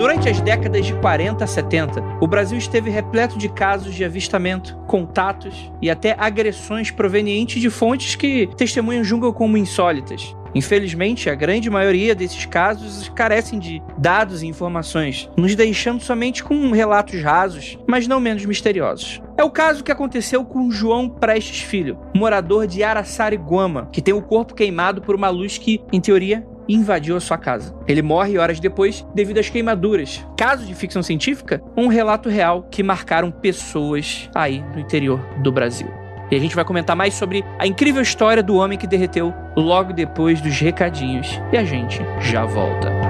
Durante as décadas de 40 a 70, o Brasil esteve repleto de casos de avistamento, contatos e até agressões provenientes de fontes que testemunham julgam como insólitas. Infelizmente, a grande maioria desses casos carecem de dados e informações, nos deixando somente com relatos rasos, mas não menos misteriosos. É o caso que aconteceu com João Prestes Filho, morador de Araçariguama, que tem o corpo queimado por uma luz que, em teoria, invadiu a sua casa. Ele morre horas depois devido às queimaduras. Caso de ficção científica, um relato real que marcaram pessoas aí no interior do Brasil. E a gente vai comentar mais sobre a incrível história do homem que derreteu logo depois dos recadinhos. E a gente já volta.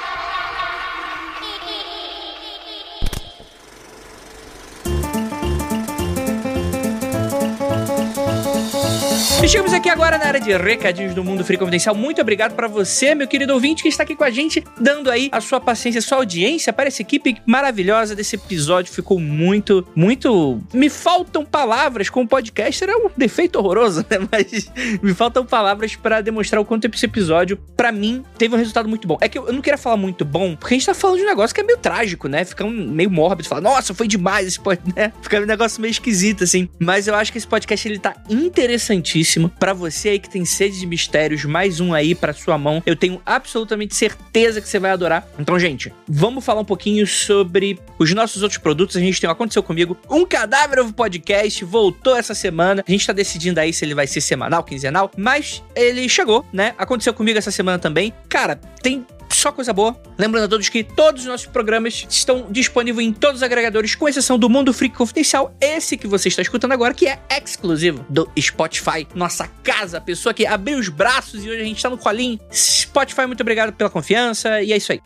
E chegamos aqui agora na área de recadinhos do Mundo Free Confidencial. Muito obrigado para você, meu querido ouvinte, que está aqui com a gente, dando aí a sua paciência, a sua audiência para essa equipe maravilhosa desse episódio. Ficou muito, muito. Me faltam palavras com o podcaster, é um defeito horroroso, né? Mas me faltam palavras para demonstrar o quanto esse episódio, para mim, teve um resultado muito bom. É que eu não queria falar muito bom, porque a gente tá falando de um negócio que é meio trágico, né? Fica um, meio mórbido, falar, nossa, foi demais esse podcast, né? Fica um negócio meio esquisito, assim. Mas eu acho que esse podcast ele tá interessantíssimo para você aí que tem sede de mistérios, mais um aí para sua mão. Eu tenho absolutamente certeza que você vai adorar. Então, gente, vamos falar um pouquinho sobre os nossos outros produtos. A gente tem o Aconteceu Comigo, um cadáver novo podcast, voltou essa semana. A gente tá decidindo aí se ele vai ser semanal, quinzenal, mas ele chegou, né? Aconteceu comigo essa semana também. Cara, tem só coisa boa. Lembrando a todos que todos os nossos programas estão disponíveis em todos os agregadores, com exceção do Mundo Freak Confidencial, esse que você está escutando agora, que é exclusivo do Spotify, nossa casa, a pessoa que abriu os braços e hoje a gente está no colinho. Spotify, muito obrigado pela confiança e é isso aí.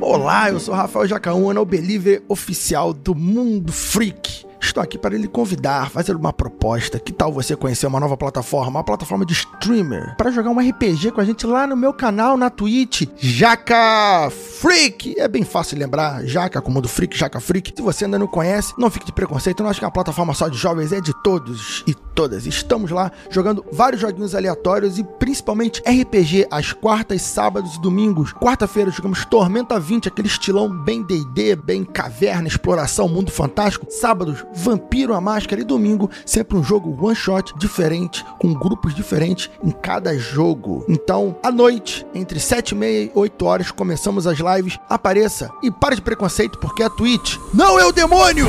Olá, eu sou Rafael Jacaúna, o believer oficial do Mundo Freak. Estou aqui para lhe convidar, fazer uma proposta. Que tal você conhecer uma nova plataforma, uma plataforma de streamer, para jogar um RPG com a gente lá no meu canal na Twitch, Jaca Freak. É bem fácil lembrar, Jaca como do Freak, Jaca Freak. Se você ainda não conhece, não fique de preconceito, não acho que é uma plataforma só de jovens, é de todos e todas. Estamos lá jogando vários joguinhos aleatórios e principalmente RPG às quartas, sábados e domingos. Quarta-feira jogamos Tormenta 20, aquele estilão bem D&D, bem caverna, exploração, mundo fantástico. Sábados Vampiro a Máscara e domingo, sempre um jogo one shot diferente, com grupos diferentes em cada jogo. Então, à noite, entre 7 e meia e 8 horas, começamos as lives. Apareça e pare de preconceito, porque a Twitch não é o demônio!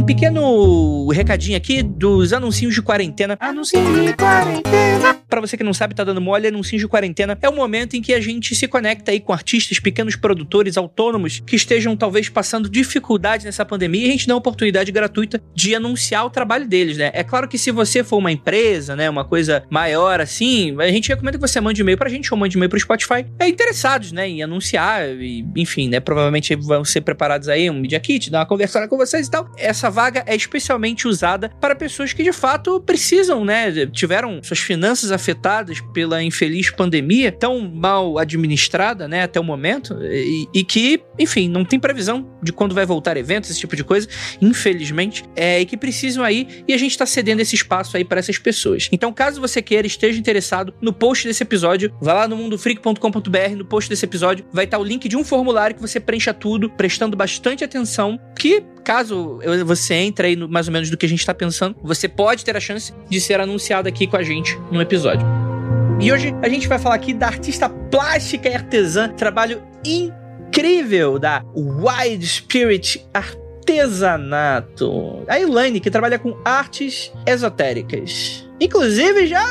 Um pequeno recadinho aqui dos anuncinhos de quarentena. Anuncinho de quarentena. Pra você que não sabe, tá dando mole, anuncinho de quarentena é o momento em que a gente se conecta aí com artistas, pequenos produtores, autônomos que estejam talvez passando dificuldade nessa pandemia e a gente dá uma oportunidade gratuita de anunciar o trabalho deles, né? É claro que se você for uma empresa, né, uma coisa maior assim, a gente recomenda que você mande e-mail pra gente ou mande e-mail pro Spotify. É interessados, né, em anunciar e, enfim, né, provavelmente vão ser preparados aí um Media Kit, dar uma conversada com vocês e tal. Essa vaga é especialmente usada para pessoas que de fato precisam, né, tiveram suas finanças afetadas pela infeliz pandemia, tão mal administrada, né, até o momento, e, e, que, enfim, não tem previsão de quando vai voltar eventos, esse tipo de coisa, infelizmente, é, e que precisam aí, e a gente está cedendo esse espaço aí para essas pessoas. Então, caso você queira, esteja interessado, no post desse episódio, vá lá no mundofreak.com.br, no post desse episódio, vai estar o link de um formulário que você preencha tudo, prestando bastante atenção, que caso você entre aí no, mais ou menos do que a gente está pensando, você pode ter a chance de ser anunciado aqui com a gente no episódio. E hoje a gente vai falar aqui da artista plástica e artesã, trabalho incrível da Wild Spirit Artesanato. A Elaine, que trabalha com artes esotéricas. Inclusive, já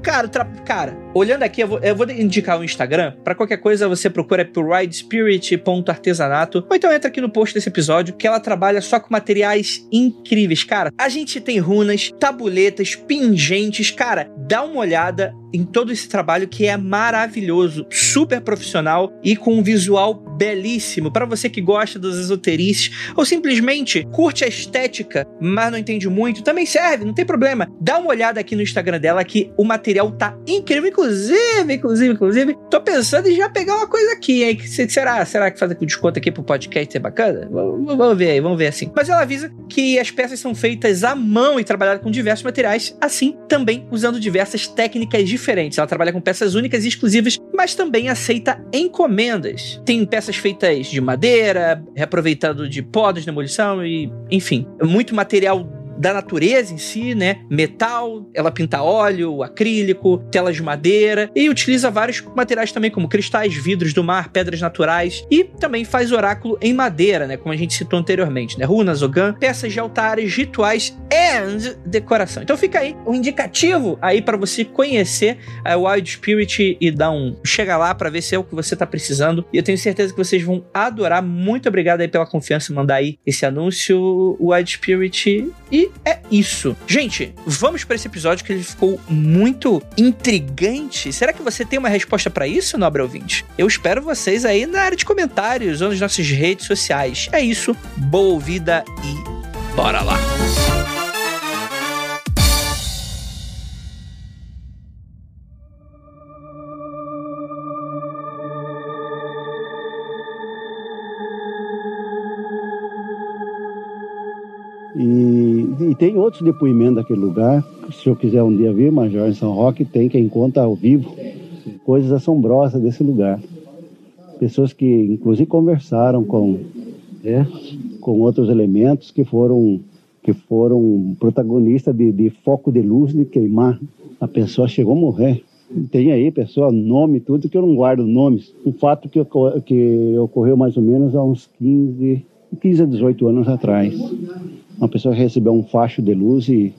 cara, tra... cara, olhando aqui, eu vou, eu vou indicar o Instagram. Para qualquer coisa, você procura por ridespirit.artesanato. Ou então entra aqui no post desse episódio, que ela trabalha só com materiais incríveis. Cara, a gente tem runas, tabuletas, pingentes. Cara, dá uma olhada em todo esse trabalho que é maravilhoso, super profissional e com um visual belíssimo. Para você que gosta dos esoterices ou simplesmente curte a estética, mas não entende muito, também serve, não tem problema. Dá uma olhada aqui no Instagram dela que o material tá incrível. Inclusive, inclusive, inclusive, tô pensando em já pegar uma coisa aqui, hein? Será, será que fazer com desconto aqui pro podcast ser bacana? Vamos ver aí, vamos ver assim. Mas ela avisa que as peças são feitas à mão e trabalhadas com diversos materiais, assim também usando diversas técnicas diferentes. Ela trabalha com peças únicas e exclusivas, mas também aceita encomendas. Tem peças feitas de madeira, reaproveitado de podas, demolição e, enfim, muito material da natureza em si, né? Metal, ela pinta óleo, acrílico, telas de madeira e utiliza vários materiais também, como cristais, vidros do mar, pedras naturais e também faz oráculo em madeira, né? Como a gente citou anteriormente, né? Runas, ogan, peças de altares, rituais e decoração. Então fica aí um indicativo aí para você conhecer a Wild Spirit e dar um chega lá para ver se é o que você tá precisando. E eu tenho certeza que vocês vão adorar. Muito obrigado aí pela confiança mandar aí esse anúncio Wild Spirit e é isso. Gente, vamos para esse episódio que ele ficou muito intrigante. Será que você tem uma resposta para isso, nobre ouvinte? Eu espero vocês aí na área de comentários ou nas nossas redes sociais. É isso, boa ouvida e bora lá! E, e, tem outros depoimentos daquele lugar. Se eu quiser um dia vir, Major em São Roque, tem quem conta ao vivo coisas assombrosas desse lugar. Pessoas que, inclusive, conversaram com, é, com outros elementos que foram, que foram protagonistas de, de foco de luz de queimar. A pessoa chegou a morrer. Tem aí, pessoa, nome, tudo que eu não guardo nomes. Um fato que, que ocorreu mais ou menos há uns 15, 15 a 18 anos atrás uma pessoa recebeu um facho de luz e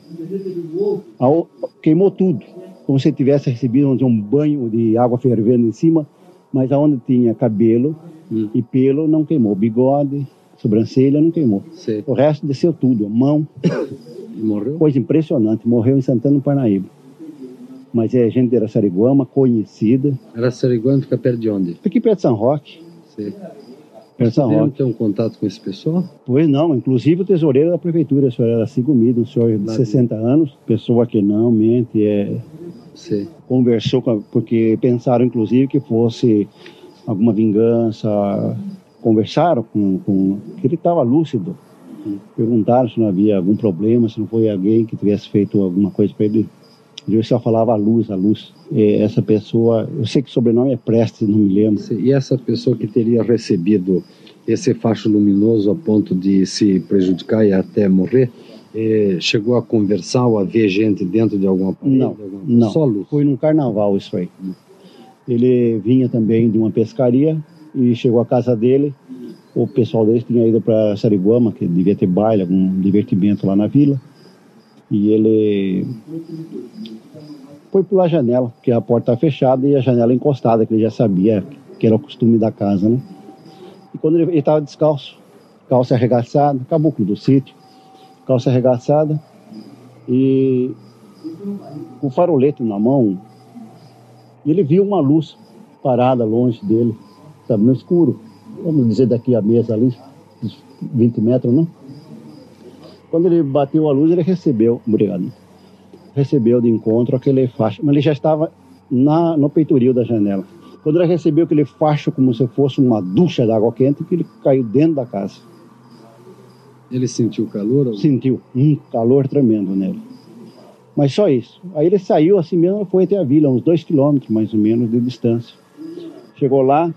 queimou tudo, como se tivesse recebido um banho de água fervendo em cima, mas aonde tinha cabelo hum. e pelo não queimou, bigode, sobrancelha não queimou. Sei. O resto desceu tudo, a mão. morreu? Coisa impressionante, morreu em Santana do Parnaíba. Mas é gente de Araçariguama, conhecida. Araçariguama fica perto de onde? Aqui perto de São Roque. Sei. Você não ter um contato com esse pessoal? Pois não, inclusive o tesoureiro da prefeitura, o senhor era Sigomida, um senhor de 60 anos, pessoa que não mente, é, Sim. conversou com, porque pensaram inclusive que fosse alguma vingança, conversaram com, com que ele estava lúcido, perguntaram se não havia algum problema, se não foi alguém que tivesse feito alguma coisa para ele eu só falava a luz, a luz. E essa pessoa, eu sei que o sobrenome é Prestes, não me lembro. E essa pessoa que teria recebido esse facho luminoso a ponto de se prejudicar e até morrer, eh, chegou a conversar ou a ver gente dentro de alguma parede? Não, alguma... não. Só luz. Foi num carnaval isso aí. Ele vinha também de uma pescaria e chegou à casa dele. O pessoal dele tinha ido para Sariguama, que devia ter baile, algum divertimento lá na vila. E ele foi pela janela, porque a porta tá fechada e a janela encostada, que ele já sabia que era o costume da casa, né? E quando ele estava descalço, calça arregaçada, caboclo do sítio, calça arregaçada e com farolete na mão, ele viu uma luz parada longe dele, sabe, no escuro. Vamos dizer daqui a mesa ali, 20 metros, não? Quando ele bateu a luz, ele recebeu, obrigado, recebeu de encontro aquele facho, mas ele já estava na, no peitoril da janela. Quando ele recebeu aquele facho como se fosse uma ducha de água quente, que ele caiu dentro da casa. Ele sentiu calor? Ou... Sentiu um calor tremendo nele. Mas só isso. Aí ele saiu assim mesmo, foi até a vila, uns dois quilômetros mais ou menos de distância. Chegou lá,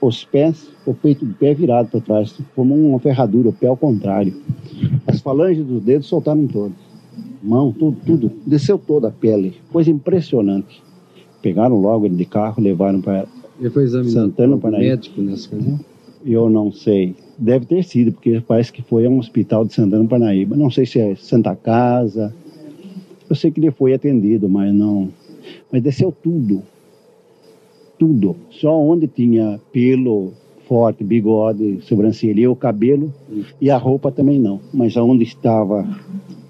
os pés, o peito do pé virado para trás, como uma ferradura, o pé ao contrário. As falanges dos dedos soltaram todas. Mão, tudo, tudo. Desceu toda a pele. Coisa impressionante. Pegaram logo ele de carro, levaram para ele foi examinado Santana, por médico nessa ocasião? Eu não sei. Deve ter sido, porque parece que foi a um hospital de Santana, Parnaíba. Não sei se é Santa Casa. Eu sei que ele foi atendido, mas não Mas desceu tudo. Tudo. Só onde tinha pelo forte, bigode, sobrancelha e o cabelo, e a roupa também não. Mas onde estava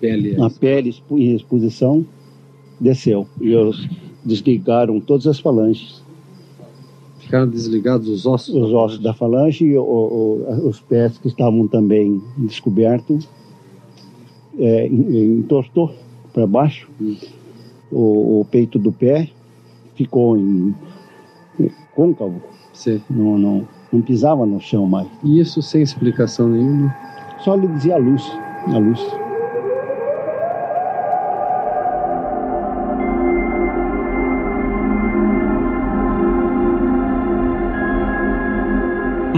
Pele. a pele em exposição, desceu. E eles desligaram todas as falanges. Ficaram desligados os ossos. Os ossos da falange e o- o- os pés que estavam também descobertos, é, en- entortou para baixo. O, o peito do pé ficou em, em côncavo, Sim. não, não, não pisava no chão mais. E isso sem explicação nenhuma. Só lhe dizia a luz, a luz.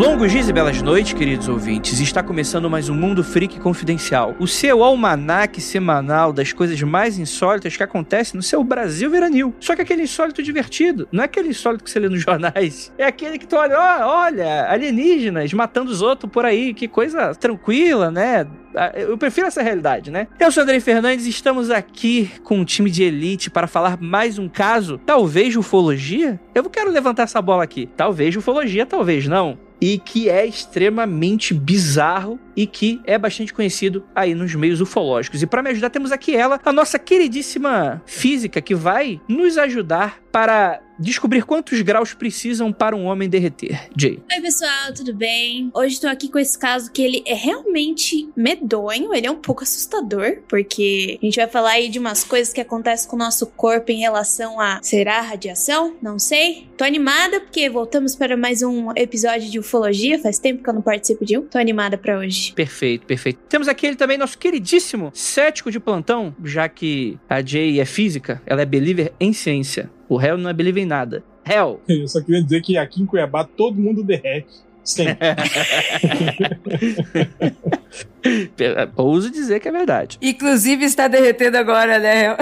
Longos dias e belas noites, queridos ouvintes. Está começando mais um Mundo Freak Confidencial. O seu almanaque semanal das coisas mais insólitas que acontecem no seu Brasil veranil. Só que aquele insólito divertido. Não é aquele insólito que você lê nos jornais. É aquele que tu olha, ó, olha, alienígenas matando os outros por aí. Que coisa tranquila, né? Ah, Eu prefiro essa realidade, né? Eu sou Andrei Fernandes e estamos aqui com um time de elite para falar mais um caso, talvez ufologia? Eu quero levantar essa bola aqui. Talvez ufologia, talvez não. E que é extremamente bizarro e que é bastante conhecido aí nos meios ufológicos. E para me ajudar, temos aqui ela, a nossa queridíssima física, que vai nos ajudar para descobrir quantos graus precisam para um homem derreter. Jay. Oi, pessoal, tudo bem? Hoje estou aqui com esse caso que ele é realmente medonho, ele é um pouco assustador, porque a gente vai falar aí de umas coisas que acontecem com o nosso corpo em relação a será radiação? Não sei. Tô animada porque voltamos para mais um episódio de ufologia, faz tempo que eu não participo de um. Tô animada para hoje. Perfeito, perfeito. Temos aqui ele também, nosso queridíssimo cético de plantão, já que a Jay é física, ela é believer em ciência. O réu não é believer em nada. Réu, Eu só queria dizer que aqui em Cuiabá todo mundo derrete. Sempre. ouso dizer que é verdade. Inclusive está derretendo agora, né?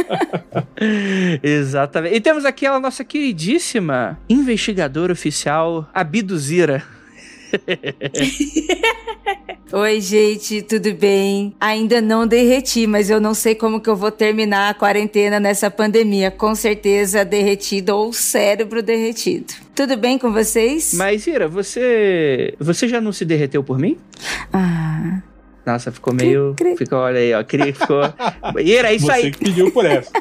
Exatamente. E temos aqui a nossa queridíssima investigadora oficial, Abduzira. Oi, gente, tudo bem? Ainda não derreti, mas eu não sei como que eu vou terminar a quarentena nessa pandemia. Com certeza derretido ou cérebro derretido. Tudo bem com vocês? Mas, Ira, você. Você já não se derreteu por mim? Ah, Nossa, ficou meio. cri. Ficou, olha aí, ó. Cri, ficou. Ira, é isso Você aí. que pediu por essa.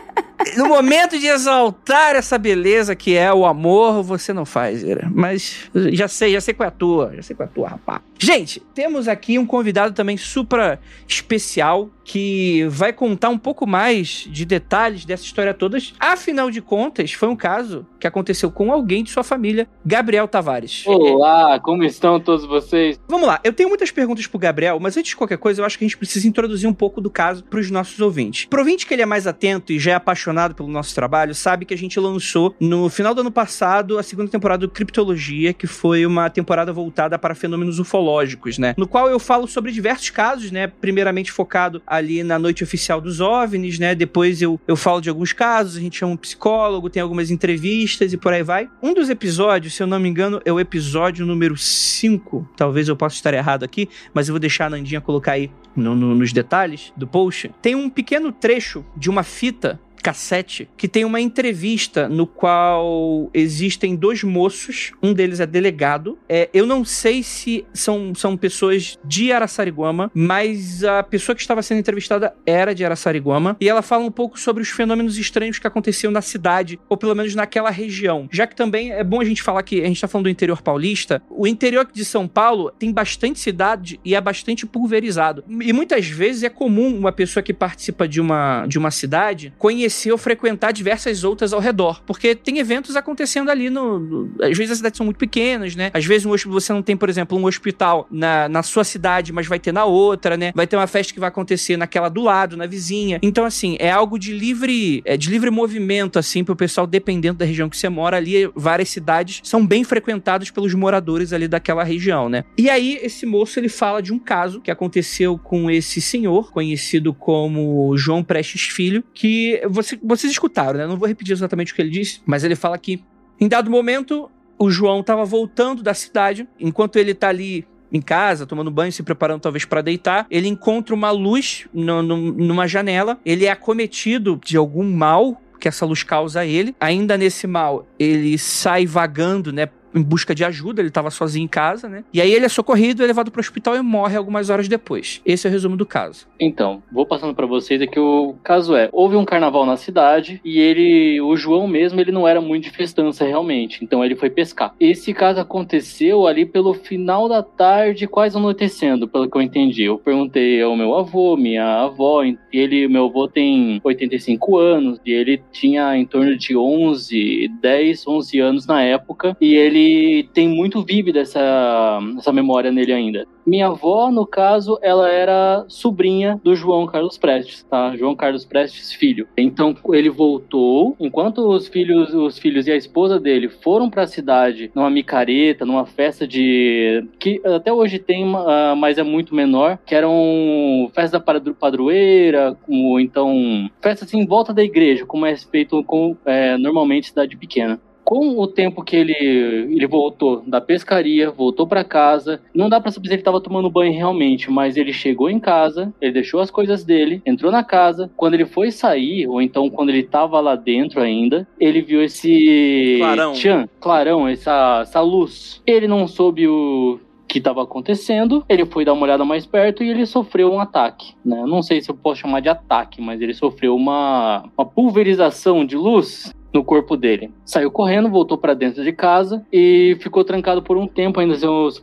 No momento de exaltar essa beleza que é o amor, você não faz, Ira. Mas já sei, já sei qual é a tua. Já sei qual é a tua, rapaz. Gente, temos aqui um convidado também super especial que vai contar um pouco mais de detalhes dessa história toda. Afinal de contas, foi um caso que aconteceu com alguém de sua família, Gabriel Tavares. Olá, como estão todos vocês? Vamos lá, eu tenho muitas perguntas pro Gabriel, mas antes de qualquer coisa, eu acho que a gente precisa introduzir um pouco do caso pros nossos ouvintes. Pro ouvinte que ele é mais atento e já é apaixonado pelo nosso trabalho, sabe que a gente lançou no final do ano passado a segunda temporada do Criptologia, que foi uma temporada voltada para fenômenos ufológicos, né? No qual eu falo sobre diversos casos, né? Primeiramente focado ali na noite oficial dos OVNIs, né? Depois eu, eu falo de alguns casos, a gente chama um psicólogo, tem algumas entrevistas e por aí vai. Um dos episódios, se eu não me engano, é o episódio número 5. Talvez eu possa estar errado aqui, mas eu vou deixar a Nandinha colocar aí no- no- nos detalhes do post. Tem um pequeno trecho de uma fita cassete que tem uma entrevista no qual existem dois moços, um deles é delegado. É, eu não sei se são, são pessoas de Araçariguama, mas a pessoa que estava sendo entrevistada era de Araçariguama e ela fala um pouco sobre os fenômenos estranhos que aconteciam na cidade, ou pelo menos naquela região. Já que também é bom a gente falar que a gente tá falando do interior paulista, o interior de São Paulo tem bastante cidade e é bastante pulverizado. E muitas vezes é comum uma pessoa que participa de uma, de uma cidade conhecer ou frequentar diversas outras ao redor, porque tem eventos acontecendo ali no, no- às vezes as cidades são muito pequenas, né? Às vezes um você não tem, por exemplo, um hospital na, na sua cidade, mas vai ter na outra, né? Vai ter uma festa que vai acontecer naquela do lado, na vizinha. Então, assim, é algo de livre, é, de livre movimento, assim, pro pessoal, dependendo da região que você mora ali, várias cidades são bem frequentadas pelos moradores ali daquela região, né? E aí, esse moço, ele fala de um caso que aconteceu com esse senhor, conhecido como João Prestes Filho, que você- vocês escutaram, né? Não vou repetir exatamente o que ele disse, mas ele fala que, em dado momento, o João estava voltando da cidade, enquanto ele tá ali em casa, tomando banho, se preparando talvez para deitar, ele encontra uma luz no- no- numa janela, ele é acometido de algum mal que essa luz causa a ele. Ainda nesse mal, ele sai vagando, né? Em busca de ajuda, ele estava sozinho em casa, né? E aí ele é socorrido, é levado para o hospital e morre algumas horas depois. Esse é o resumo do caso. Então, vou passando para vocês aqui o caso é, houve um carnaval na cidade e ele, o João mesmo, ele não era muito de festança realmente, então ele foi pescar. Esse caso aconteceu ali pelo final da tarde, quase anoitecendo, pelo que eu entendi. Eu perguntei ao meu avô, minha avó, ele, meu avô tem 85 anos e ele tinha em torno de 11, 10, 11 anos na época e ele ele tem muito vívida essa, essa memória nele ainda. Minha avó, no caso, ela era sobrinha do João Carlos Prestes, tá? João Carlos Prestes filho. Então ele voltou, enquanto os filhos, os filhos e a esposa dele foram para a cidade numa micareta, numa festa de que até hoje tem, mas é muito menor, que eram festa da padroeira, ou então festa assim em volta da igreja, como é feito com é, normalmente cidade pequena com o tempo que ele, ele voltou da pescaria, voltou para casa, não dá para saber se ele estava tomando banho realmente, mas ele chegou em casa, ele deixou as coisas dele, entrou na casa. Quando ele foi sair, ou então quando ele estava lá dentro ainda, ele viu esse clarão, tchan, clarão essa, essa luz. Ele não soube o que estava acontecendo, ele foi dar uma olhada mais perto e ele sofreu um ataque. Né? Não sei se eu posso chamar de ataque, mas ele sofreu uma, uma pulverização de luz no corpo dele. Saiu correndo, voltou para dentro de casa e ficou trancado por um tempo ainda.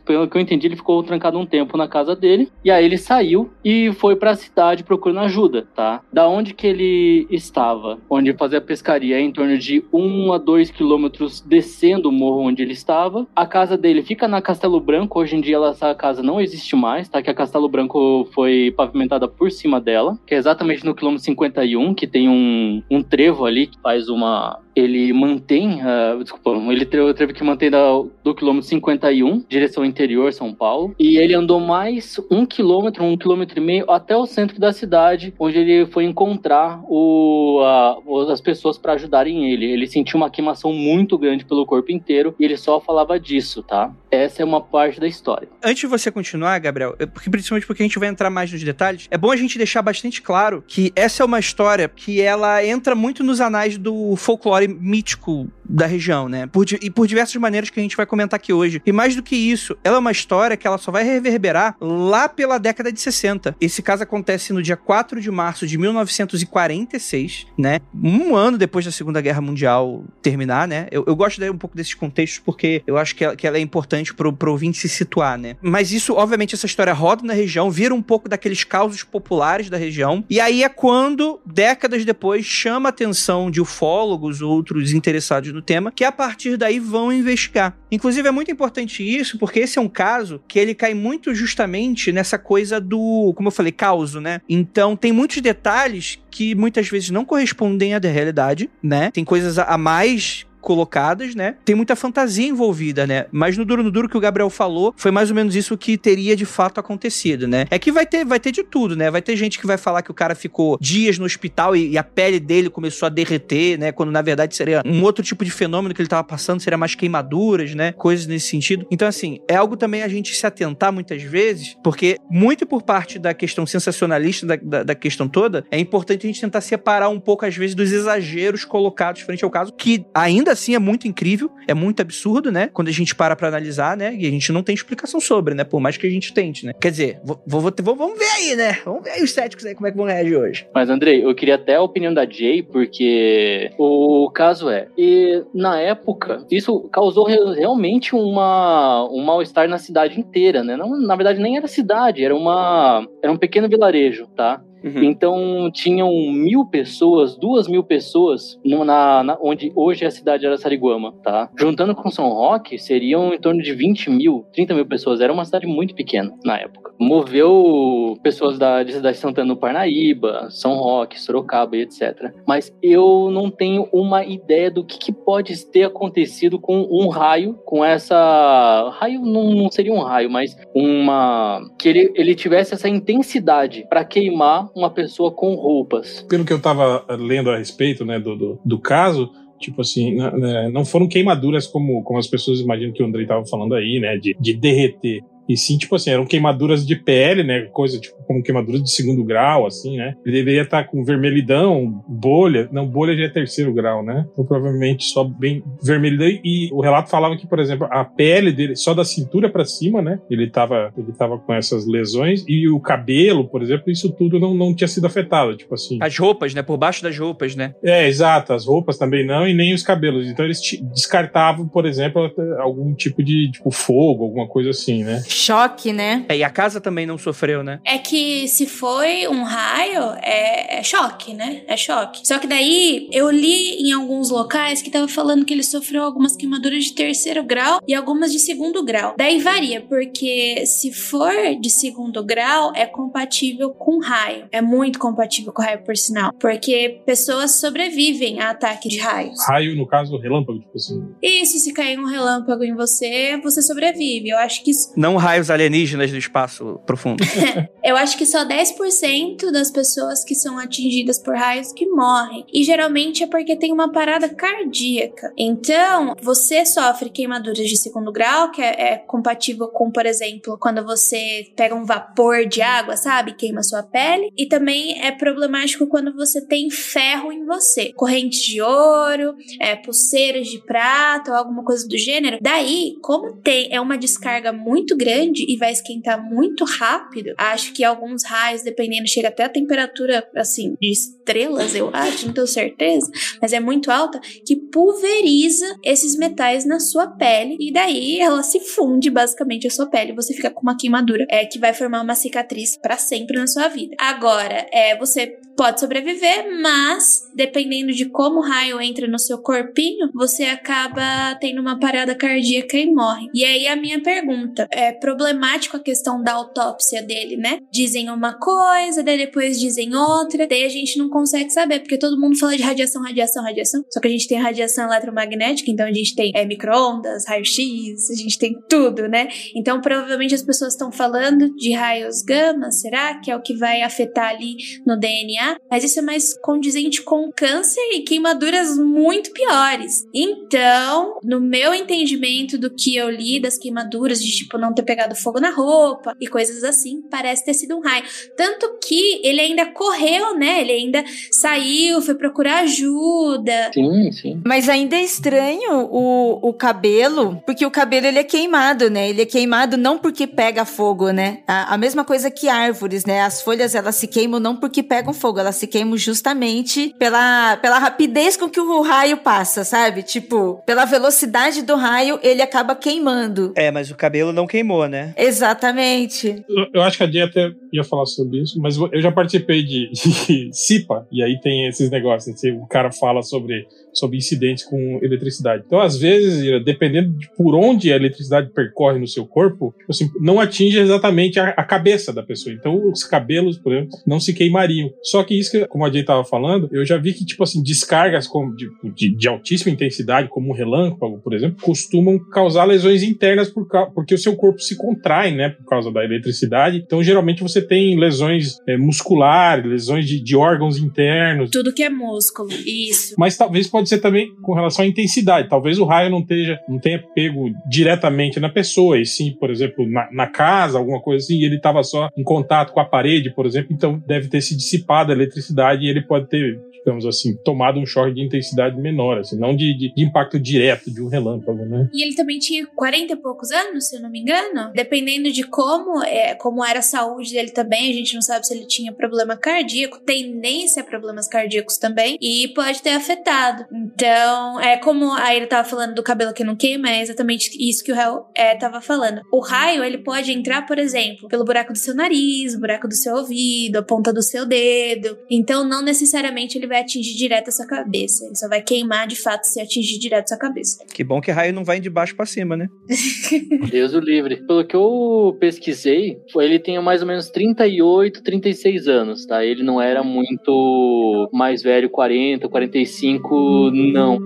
Pelo que eu entendi, ele ficou trancado um tempo na casa dele. E aí ele saiu e foi para a cidade procurando ajuda, tá? Da onde que ele estava, onde fazia pescaria, é em torno de um a dois quilômetros descendo o morro onde ele estava. A casa dele fica na Castelo Branco. Hoje em dia essa casa não existe mais, tá? Que a Castelo Branco foi pavimentada por cima dela, que é exatamente no quilômetro 51, que tem um, um trevo ali que faz uma up. Ele mantém, uh, desculpa, ele teve que manter da, do quilômetro 51, direção interior, São Paulo, e ele andou mais um quilômetro, um quilômetro e meio, até o centro da cidade, onde ele foi encontrar o, uh, as pessoas para ajudarem ele. Ele sentiu uma queimação muito grande pelo corpo inteiro e ele só falava disso, tá? Essa é uma parte da história. Antes de você continuar, Gabriel, porque principalmente porque a gente vai entrar mais nos detalhes, é bom a gente deixar bastante claro que essa é uma história que ela entra muito nos anais do folclore folclore mítico da região, né? Por, e por diversas maneiras que a gente vai comentar aqui hoje. E mais do que isso, ela é uma história que ela só vai reverberar lá pela década de 60. Esse caso acontece no dia 4 de março de 1946, né? Um ano depois da Segunda Guerra Mundial terminar, né? Eu, eu gosto dar um pouco desses contextos porque eu acho que ela, que ela é importante pro, pro ouvinte se situar, né? Mas isso, obviamente, essa história roda na região, vira um pouco daqueles causos populares da região. E aí é quando, décadas depois, chama a atenção de ufólogos outros interessados no tema, que a partir daí vão investigar. Inclusive é muito importante isso, porque esse é um caso que ele cai muito justamente nessa coisa do, como eu falei, causo, né? Então tem muitos detalhes que muitas vezes não correspondem à realidade, né? Tem coisas a mais colocadas, né? Tem muita fantasia envolvida, né? Mas no duro no duro que o Gabriel falou, foi mais ou menos isso que teria de fato acontecido, né? É que vai ter, vai ter de tudo, né? Vai ter gente que vai falar que o cara ficou dias no hospital e, e a pele dele começou a derreter, né? Quando na verdade seria um outro tipo de fenômeno que ele tava passando, seria mais queimaduras, né? Coisas nesse sentido. Então, assim, é algo também a gente se atentar muitas vezes, porque muito por parte da questão sensacionalista da, da, da questão toda, é importante a gente tentar separar um pouco, às vezes, dos exageros colocados frente ao caso, que ainda assim é muito incrível, é muito absurdo, né? Quando a gente para pra analisar, né? E a gente não tem explicação sobre, né? Por mais que a gente tente, né? Quer dizer, vou, vou, vou, vamos ver aí, né? Vamos ver aí os céticos aí como é que vão reagir hoje. Mas, Andrei, eu queria até a opinião da Jay, porque o caso é, e na época, isso causou realmente uma, um mal-estar na cidade inteira, né? Não, na verdade, nem era cidade, era uma era um pequeno vilarejo, tá? Uhum. Então tinham mil pessoas, duas mil pessoas na, na, onde hoje é a cidade de Araçariguama, tá? Juntando com São Roque, seriam em torno de 20 mil, 30 mil pessoas. Era uma cidade muito pequena na época. Moveu pessoas da de cidade de Santana no Parnaíba, São Roque, Sorocaba e etc. Mas eu não tenho uma ideia do que, que pode ter acontecido com um raio, com essa. Raio não, não seria um raio, mas uma. que ele, ele tivesse essa intensidade para queimar uma pessoa com roupas. Pelo que eu tava lendo a respeito, né, do, do, do caso, tipo assim, né, não foram queimaduras como, como as pessoas imaginam que o Andrei tava falando aí, né, de, de derreter. E sim, tipo assim, eram queimaduras de pele, né? Coisa tipo como queimaduras de segundo grau, assim, né? Ele deveria estar com vermelhidão, bolha. Não, bolha já é terceiro grau, né? Então provavelmente só bem vermelhidão. E o relato falava que, por exemplo, a pele dele, só da cintura para cima, né? Ele tava, ele tava com essas lesões. E o cabelo, por exemplo, isso tudo não, não tinha sido afetado. Tipo assim. As roupas, né? Por baixo das roupas, né? É, exato. As roupas também não, e nem os cabelos. Então eles descartavam, por exemplo, algum tipo de tipo, fogo, alguma coisa assim, né? Choque, né? É, e a casa também não sofreu, né? É que se foi um raio, é, é choque, né? É choque. Só que daí eu li em alguns locais que tava falando que ele sofreu algumas queimaduras de terceiro grau e algumas de segundo grau. Daí varia, porque se for de segundo grau, é compatível com raio. É muito compatível com raio, por sinal. Porque pessoas sobrevivem a ataque de raios. Raio, no caso, relâmpago, tipo assim. Isso, se cair um relâmpago em você, você sobrevive. Eu acho que isso. Não raios alienígenas do espaço profundo. Eu acho que só 10% das pessoas que são atingidas por raios que morrem. E geralmente é porque tem uma parada cardíaca. Então, você sofre queimaduras de segundo grau, que é, é compatível com, por exemplo, quando você pega um vapor de água, sabe? Queima sua pele. E também é problemático quando você tem ferro em você. Correntes de ouro, é, pulseiras de prata ou alguma coisa do gênero. Daí, como tem é uma descarga muito grande e vai esquentar muito rápido, acho que alguns raios, dependendo, chega até a temperatura assim de estrelas, eu acho, não tenho certeza, mas é muito alta, que pulveriza esses metais na sua pele e daí ela se funde basicamente a sua pele, você fica com uma queimadura é que vai formar uma cicatriz para sempre na sua vida. Agora, é você pode sobreviver, mas dependendo de como o raio entra no seu corpinho, você acaba tendo uma parada cardíaca e morre. E aí a minha pergunta, é problemático a questão da autópsia dele, né? Dizem uma coisa, daí depois dizem outra, daí a gente não consegue saber, porque todo mundo fala de radiação, radiação, radiação. Só que a gente tem radiação eletromagnética, então a gente tem é, micro-ondas, raio-x, a gente tem tudo, né? Então provavelmente as pessoas estão falando de raios gama, será que é o que vai afetar ali no DNA? Mas isso é mais condizente com câncer e queimaduras muito piores. Então, no meu entendimento do que eu li das queimaduras, de tipo não ter pegado fogo na roupa e coisas assim, parece ter sido um raio. Tanto que ele ainda correu, né? Ele ainda saiu, foi procurar ajuda. Sim, sim. Mas ainda é estranho o, o cabelo, porque o cabelo ele é queimado, né? Ele é queimado não porque pega fogo, né? A, a mesma coisa que árvores, né? As folhas elas se queimam não porque pegam fogo, elas se queimam justamente pela, pela rapidez com que o raio passa, sabe? Tipo, pela velocidade do raio, ele acaba queimando. É, mas o cabelo não queimou, né? Exatamente. Eu, eu acho que a Dia até ia falar sobre isso, mas eu já participei de, de CIPA, e aí tem esses negócios, assim, o cara fala sobre, sobre incidentes com eletricidade. Então, às vezes, dependendo de por onde a eletricidade percorre no seu corpo, assim, não atinge exatamente a, a, cabeça da pessoa. Então, os cabelos, por exemplo, não se queimariam. Só que isso, que, como a Jay tava falando, eu já vi que, tipo assim, descargas com, de, de, de, altíssima intensidade, como um relâmpago, por exemplo, costumam causar lesões internas por, porque o seu corpo se contrai, né, por causa da eletricidade. Então, geralmente, você tem lesões é, musculares, lesões de, de órgãos internos. Tudo que é músculo, isso. Mas talvez pode ser também com relação à intensidade. Talvez o raio não, esteja, não tenha pego diretamente na pessoa, e sim, por exemplo, na, na casa, alguma coisa assim, e ele estava só em contato com a parede, por exemplo, então deve ter se dissipado a eletricidade e ele pode ter digamos assim, tomado um choque de intensidade menor, assim, não de, de, de, impacto direto de um relâmpago, né? E ele também tinha 40 e poucos anos, se eu não me engano. Dependendo de como, é, como era a saúde dele também, a gente não sabe se ele tinha problema cardíaco, tendência a problemas cardíacos também, e pode ter afetado. Então, é como aí ele tava falando do cabelo que não queima, é exatamente isso que o raio é, tava falando. O raio, ele pode entrar, por exemplo, pelo buraco do seu nariz, buraco do seu ouvido, a ponta do seu dedo. Então, não necessariamente ele vai vai atingir direto a sua cabeça. Ele só vai queimar de fato se atingir direto a sua cabeça. Que bom que raio não vai de baixo para cima, né? Deus o livre. Pelo que eu pesquisei, ele tem mais ou menos 38, 36 anos, tá? Ele não era muito mais velho, 40, 45, não.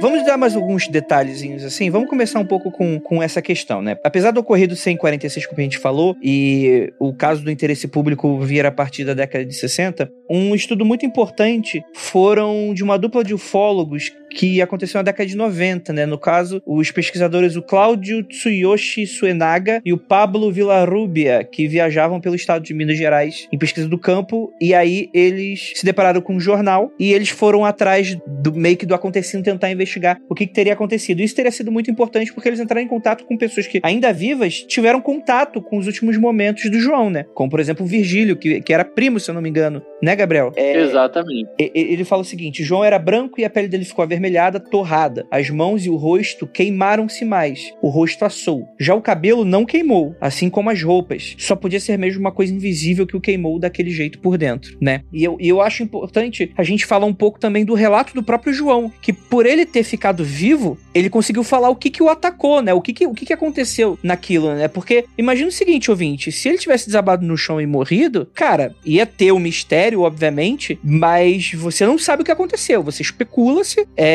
Vamos dar mais alguns detalhezinhos assim. Vamos começar um pouco com, com essa questão, né? Apesar do ocorrido ser em 46, como a gente falou, e o caso do interesse público vir a partir da década de 60, um estudo muito importante foram de uma dupla de ufólogos que aconteceu na década de 90, né? No caso, os pesquisadores o Cláudio Tsuyoshi Suenaga e o Pablo Villarrubia, que viajavam pelo estado de Minas Gerais em pesquisa do campo, e aí eles se depararam com um jornal e eles foram atrás do meio que do acontecido tentar investigar o que, que teria acontecido. Isso teria sido muito importante porque eles entraram em contato com pessoas que, ainda vivas, tiveram contato com os últimos momentos do João, né? Como, por exemplo, o Virgílio, que, que era primo, se eu não me engano, né, Gabriel? É, Exatamente. Ele fala o seguinte: João era branco e a pele dele ficou avermelhada, torrada. As mãos e o rosto queimaram-se mais. O rosto assou. Já o cabelo não queimou, assim como as roupas. Só podia ser mesmo uma coisa invisível que o queimou daquele jeito por dentro, né? E eu, e eu acho importante a gente falar um pouco também do relato do próprio João, que por ele ter ficado vivo, ele conseguiu falar o que que o atacou, né? O que que, o que, que aconteceu naquilo, né? Porque imagina o seguinte, ouvinte, se ele tivesse desabado no chão e morrido, cara, ia ter o um mistério, obviamente, mas você não sabe o que aconteceu. Você especula-se, é,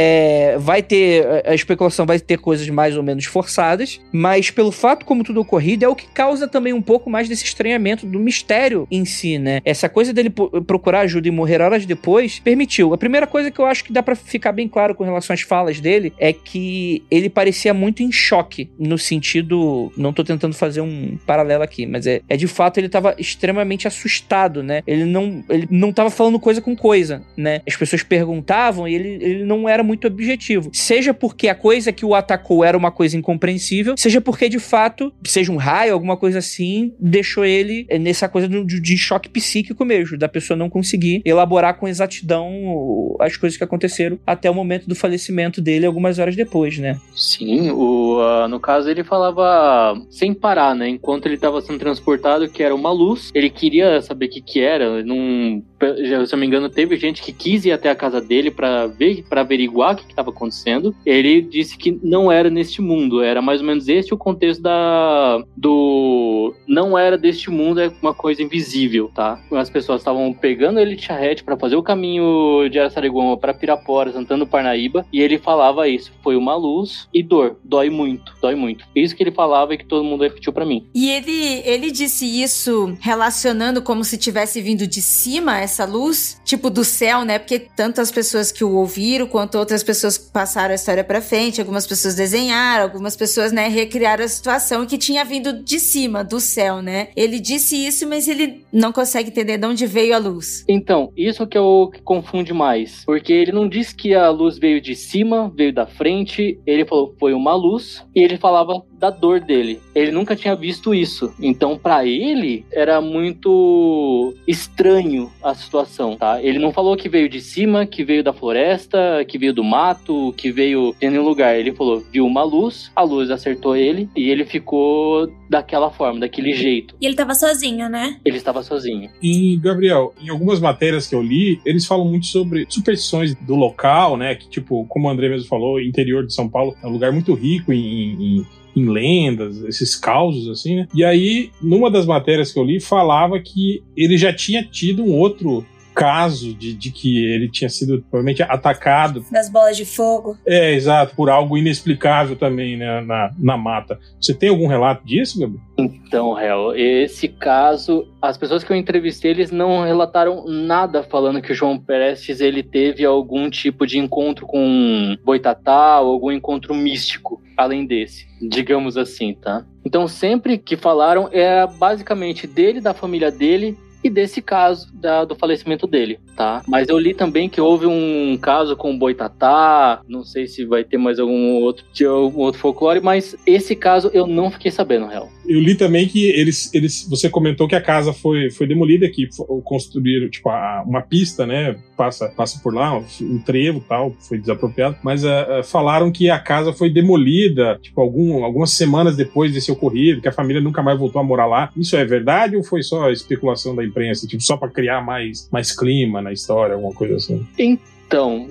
vai ter a especulação vai ter coisas mais ou menos forçadas, mas pelo fato como tudo ocorrido é o que causa também um pouco mais desse estranhamento do mistério em si, né? Essa coisa dele procurar ajuda e morrer horas depois permitiu. A primeira coisa que eu acho que dá para ficar bem claro com relação às falas dele é que ele parecia muito em choque no sentido, não tô tentando fazer um paralelo aqui, mas é, é de fato ele tava extremamente assustado, né? Ele não ele não tava falando coisa com coisa, né? As pessoas perguntavam e ele, ele não era muito objetivo. Seja porque a coisa que o atacou era uma coisa incompreensível, seja porque de fato, seja um raio, alguma coisa assim, deixou ele nessa coisa de, de choque psíquico mesmo, da pessoa não conseguir elaborar com exatidão as coisas que aconteceram até o momento do falecimento dele, algumas horas depois, né? Sim, o, uh, no caso ele falava sem parar, né? Enquanto ele estava sendo transportado, que era uma luz, ele queria saber o que, que era, não se eu não me engano, teve gente que quis ir até a casa dele para ver, para averiguar o que estava acontecendo. Ele disse que não era neste mundo, era mais ou menos este o contexto da do não era deste mundo, é uma coisa invisível, tá? As pessoas estavam pegando ele de charrete para fazer o caminho de Araçariguama para Pirapora, Santana Parnaíba, e ele falava isso, foi uma luz e dor, dói muito, dói muito. Isso que ele falava e que todo mundo repetiu para mim. E ele ele disse isso relacionando como se tivesse vindo de cima essa luz, tipo do céu, né? Porque tantas pessoas que o ouviram, quanto outras pessoas passaram a história para frente, algumas pessoas desenharam, algumas pessoas, né, recriaram a situação que tinha vindo de cima, do céu, né? Ele disse isso, mas ele não consegue entender de onde veio a luz. Então, isso que é o que confunde mais, porque ele não disse que a luz veio de cima, veio da frente, ele falou foi uma luz e ele falava da dor dele. Ele nunca tinha visto isso. Então, para ele, era muito estranho a situação, tá? Ele não falou que veio de cima, que veio da floresta, que veio do mato, que veio de nenhum lugar. Ele falou, viu uma luz, a luz acertou ele e ele ficou daquela forma, daquele jeito. E ele tava sozinho, né? Ele estava sozinho. E, Gabriel, em algumas matérias que eu li, eles falam muito sobre superstições do local, né? Que, tipo, como o André mesmo falou, interior de São Paulo é um lugar muito rico em, em em lendas, esses causos, assim, né? E aí, numa das matérias que eu li, falava que ele já tinha tido um outro caso de, de que ele tinha sido provavelmente atacado. Das bolas de fogo. É, exato, por algo inexplicável também né, na, na mata. Você tem algum relato disso, Gabriel? Então, Hel, esse caso, as pessoas que eu entrevistei, eles não relataram nada falando que o João Prestes ele teve algum tipo de encontro com Boitatá ou algum encontro místico além desse, digamos assim, tá? Então, sempre que falaram, era basicamente dele, da família dele e desse caso da, do falecimento dele, tá? Mas eu li também que houve um caso com o Boitatá, não sei se vai ter mais algum outro, algum outro folclore, mas esse caso eu não fiquei sabendo, real. Eu li também que eles, eles você comentou que a casa foi, foi demolida, que construíram tipo a, uma pista, né? Passa, passa por lá, um trevo tal, foi desapropriado, mas uh, uh, falaram que a casa foi demolida, tipo, algum, algumas semanas depois desse ocorrido, que a família nunca mais voltou a morar lá. Isso é verdade ou foi só especulação da imprensa, tipo, só para criar mais, mais clima na história, alguma coisa assim? Então,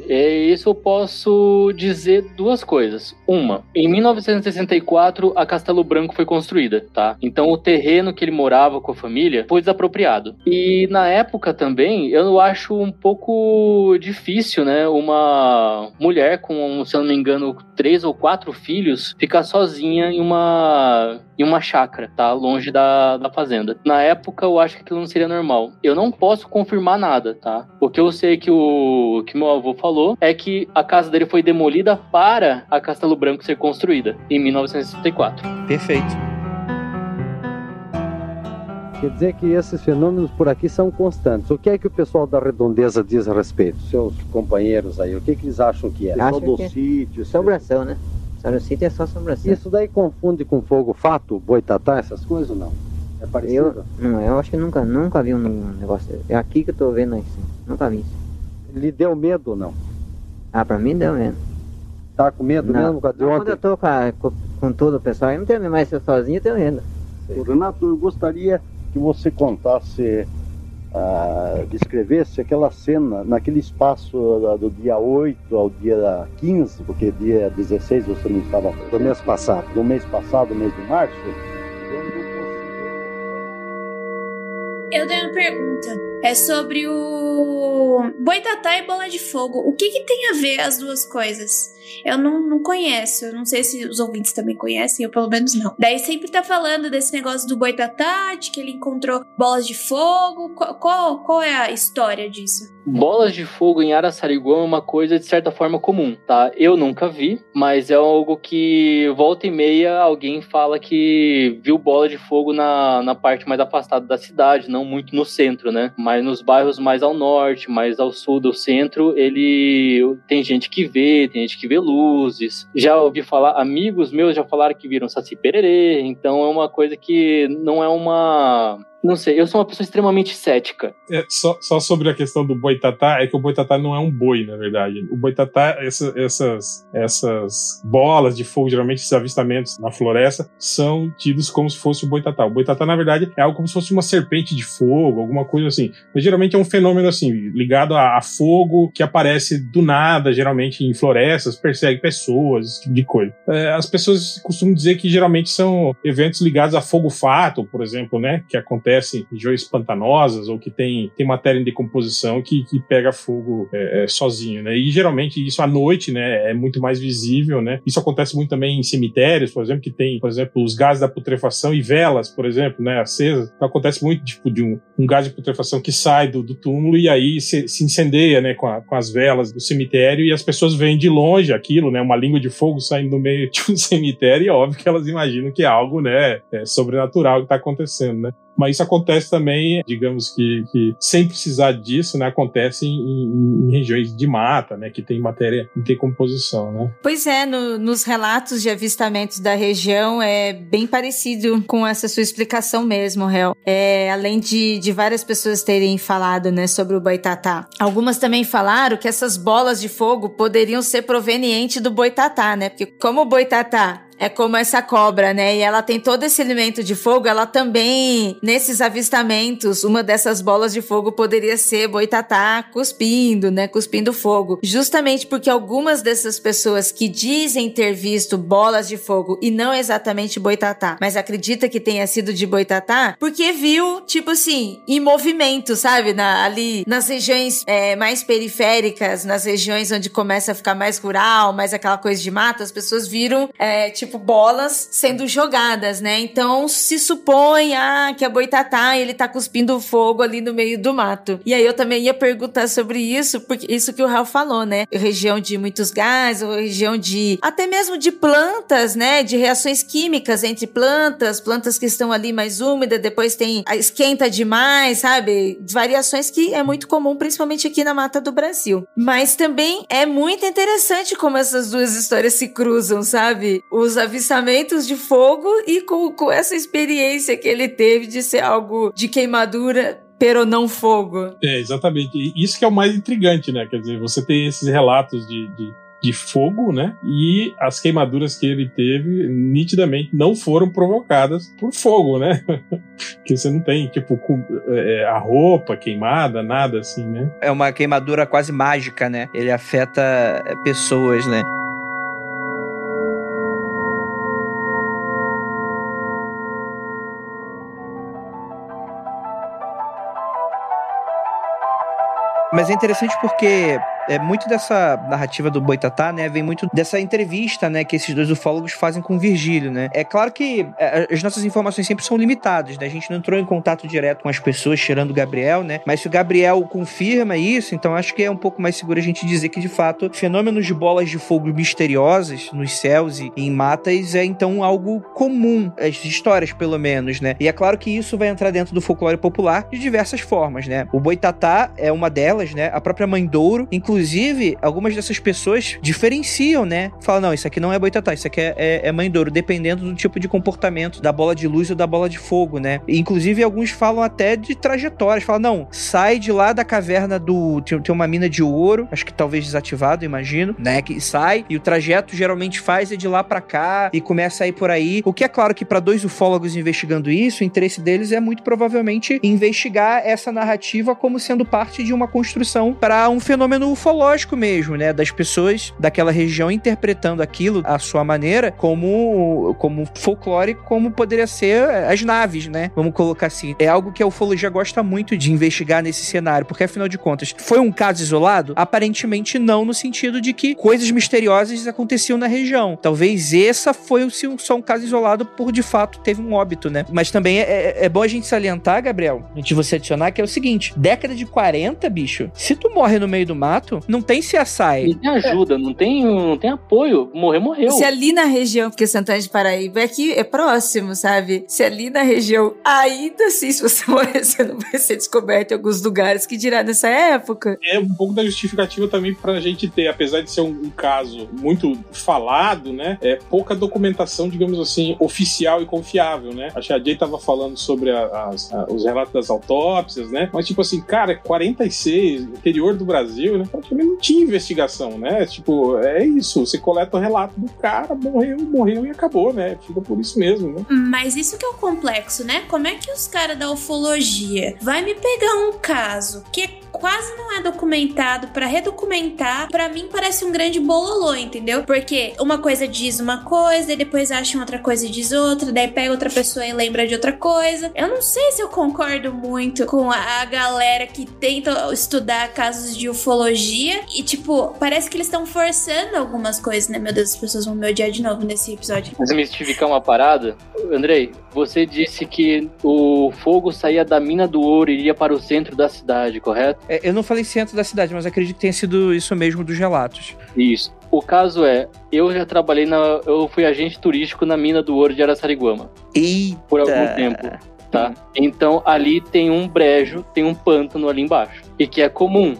é isso eu posso dizer duas coisas. Uma, em 1964 a Castelo Branco foi construída, tá? Então o terreno que ele morava com a família foi desapropriado. E na época também, eu acho um pouco difícil, né, uma mulher com, se eu não me engano, três ou quatro filhos ficar sozinha em uma em uma chácara, tá? Longe da, da fazenda. Na época, eu acho que aquilo não seria normal. Eu não posso confirmar nada, tá? Porque eu sei que o que meu meu avô falou é que a casa dele foi demolida para a Castelo Branco ser construída em 1964. Perfeito. Quer dizer que esses fenômenos por aqui são constantes. O que é que o pessoal da redondeza diz a respeito? Seus companheiros aí, o que, que eles acham que é? Acho Pessoal que é do sítio. Assombração, né? Só sítio é só assombração. Isso daí confunde com fogo fato, boitatá, essas coisas ou não? É parecido? Eu, não, eu acho que nunca, nunca vi um negócio. É aqui que eu tô vendo isso. Nunca vi isso. Lhe deu medo ou não? Ah, pra mim deu medo. Tá com medo Não, mesmo por causa de Quando ontem? eu tô com, a- com, com todo o pessoal, eu não tenho medo, mas se eu sozinho eu tenho medo. Renato, eu gostaria que você contasse, ah, descrevesse aquela cena naquele espaço da- do dia 8 ao dia 15, porque dia 16 você não estava Do mês passado. do mês passado, mês de março. Eu tenho uma pergunta. É sobre o Boitatá e Bola de Fogo. O que, que tem a ver as duas coisas? Eu não, não conheço. Eu não sei se os ouvintes também conhecem, eu pelo menos não. Daí sempre tá falando desse negócio do Boitatá, de que ele encontrou bolas de fogo. Qual, qual, qual é a história disso? Bolas de fogo em Araçariguama é uma coisa de certa forma comum, tá? Eu nunca vi, mas é algo que volta e meia alguém fala que viu bola de fogo na, na parte mais afastada da cidade, não muito no centro, né? Mas nos bairros mais ao norte, mais ao sul do centro, ele tem gente que vê, tem gente que vê luzes. Já ouvi falar, amigos meus já falaram que viram Saci Pererê, então é uma coisa que não é uma não sei, eu sou uma pessoa extremamente cética. É, só, só sobre a questão do boitatá, é que o boitatá não é um boi, na verdade. O boitatá, essa- essas, essas bolas de fogo, geralmente esses avistamentos na floresta, são tidos como se fosse o boitatá. O boitatá, na verdade, é algo como se fosse uma serpente de fogo, alguma coisa assim. Mas geralmente é um fenômeno assim, ligado a, a fogo que aparece do nada, geralmente em florestas, persegue pessoas, esse tipo de coisa. É, as pessoas costumam dizer que geralmente são eventos ligados a fogo fato, por exemplo, né? Que acontecem em regiões pantanosas ou que tem, tem matéria em decomposição que, que pega fogo é, é, sozinho, né? E geralmente isso à noite, né? É muito mais visível, né? Isso acontece muito também em cemitérios, por exemplo, que tem, por exemplo, os gases da putrefação e velas, por exemplo, né? Acesas. Então acontece muito, tipo, de um, um gás de putrefação que sai do, do túmulo e aí se, se incendeia, né? Com, a- com as velas do cemitério e as pessoas veem de longe aquilo, né? Uma língua de fogo saindo do meio de um cemitério e é óbvio que elas imaginam que é algo, né? é, sobrenatural que tá acontecendo, né? Mas isso acontece também, digamos que, que sem precisar disso, né? Acontece em, em- em regiões de mata, né? Que tem matéria em decomposição, né? Pois é, no- nos relatos de avistamentos da região é bem parecido com essa sua explicação mesmo, Hel. É, além de, de várias pessoas terem falado né, sobre o boitatá. Algumas também falaram que essas bolas de fogo poderiam ser provenientes do boitatá, né? Porque como o boitatá é como essa cobra, né? E ela tem todo esse elemento de fogo. Ela também, nesses avistamentos, uma dessas bolas de fogo poderia ser boitatá cuspindo, né? Cuspindo fogo. Justamente porque algumas dessas pessoas que dizem ter visto bolas de fogo e não exatamente boitatá, mas acredita que tenha sido de boitatá, porque viu, tipo assim, em movimento, sabe? Na, ali nas regiões é, mais periféricas, nas regiões onde começa a ficar mais rural, mais aquela coisa de mata, as pessoas viram, é, tipo, bolas sendo jogadas, né? Então se supõe, ah, que a boitatá, ele tá cuspindo fogo ali no meio do mato. E aí eu também ia perguntar sobre isso, porque isso que o Raul falou, né? Região de muitos gases, região de até mesmo de plantas, né? De reações químicas entre plantas, plantas que estão ali mais úmidas, depois tem esquenta demais, sabe? Variações que é muito comum, principalmente aqui na mata do Brasil. Mas também é muito interessante como essas duas histórias se cruzam, sabe? Os avistamentos de fogo e com, com essa experiência que ele teve de ser algo de queimadura, pero não fogo. É, exatamente. E isso que é o mais intrigante, né? Quer dizer, você tem esses relatos de, de, de fogo, né? E as queimaduras que ele teve, nitidamente, não foram provocadas por fogo, né? que você não tem, tipo, com- é, a roupa queimada, nada assim, né? É uma queimadura quase mágica, né? Ele afeta é, pessoas, né? Mas é interessante porque É muito dessa narrativa do Boitatá, né? Vem muito dessa entrevista, né? Que esses dois ufólogos fazem com o Virgílio, né? É claro que é, as nossas informações sempre são limitadas, né? A gente não entrou em contato direto com as pessoas, tirando o Gabriel, né? Mas se o Gabriel confirma isso, então acho que é um pouco mais seguro a gente dizer que, de fato, fenômenos de bolas de fogo misteriosas nos céus e em matas é então algo comum, as histórias pelo menos, né? E é claro que isso vai entrar dentro do folclore popular de diversas formas, né? O Boitatá é uma delas, né? A própria Mãe Douro, inclusive, algumas dessas pessoas diferenciam, né? Falam, não, isso aqui não é Boitatá, isso aqui é, é, é Mãe Douro, dependendo do tipo de comportamento da bola de luz ou da bola de fogo, né? Inclusive, alguns falam até de trajetórias, falam, não, sai de lá da caverna do... Tem, tem uma mina de ouro, acho que talvez desativado, imagino, né? Que sai e o trajeto geralmente faz é de lá para cá e começa a ir por aí. O que é claro que para dois ufólogos investigando isso, o interesse deles é muito provavelmente investigar essa narrativa como sendo parte de uma construção para um fenômeno ufológico mesmo, né? Das pessoas daquela região interpretando aquilo à sua maneira como, como folclórico, como poderia ser as naves, né? Vamos colocar assim. É algo que a ufologia gosta muito de investigar nesse cenário, porque afinal de contas, foi um caso isolado? Aparentemente não, no sentido de que coisas misteriosas aconteciam na região. Talvez essa foi só um caso isolado por de fato teve um óbito, né? Mas também é, é, é bom a gente salientar, Gabriel, antes de você adicionar, que é o seguinte: década de 40, bicho, se tu morre no meio do mato, não tem CSI. Não tem ajuda, não tem, não tem apoio. Morrer, morreu. Se ali na região, porque Santana de Paraíba é aqui, é próximo, sabe? Se ali na região, ainda assim, se você morrer, você não vai ser descoberto em alguns lugares, que dirá nessa época. É um pouco da justificativa também pra gente ter, apesar de ser um, um caso muito falado, né? É pouca documentação, digamos assim, oficial e confiável, né? Acho que a Jay tava falando sobre a, as, a, os relatos das autópsias, né? Mas, tipo assim, cara, 46, interior do Brasil, né? Praticamente não tinha investigação, né? Tipo, é isso. Você coleta o relato do cara, morreu, morreu e acabou, né? Fica por isso mesmo, né? Mas isso que é o complexo, né? Como é que os caras da ufologia vai me pegar um caso que quase não é documentado para redocumentar, para mim parece um grande bololô, entendeu? Porque uma coisa diz uma coisa, e depois acha outra coisa e diz outra, daí pega outra pessoa e lembra de outra coisa. Eu não sei se eu concordo muito com a, a galera que tenta estudar casos de ufologia e, tipo, parece que eles estão forçando algumas coisas, né? Meu Deus, as pessoas vão me odiar de novo nesse episódio. Mas mistificar uma parada, Andrei, você disse que o fogo saía da mina do ouro e ia para o centro da cidade, correto? É, eu não falei centro da cidade, mas acredito que tenha sido isso mesmo dos relatos. Isso. O caso é, eu já trabalhei na. Eu fui agente turístico na mina do ouro de Araçariguama. Eita. Por algum tempo. Tá? Então ali tem um brejo, tem um pântano ali embaixo. E que é comum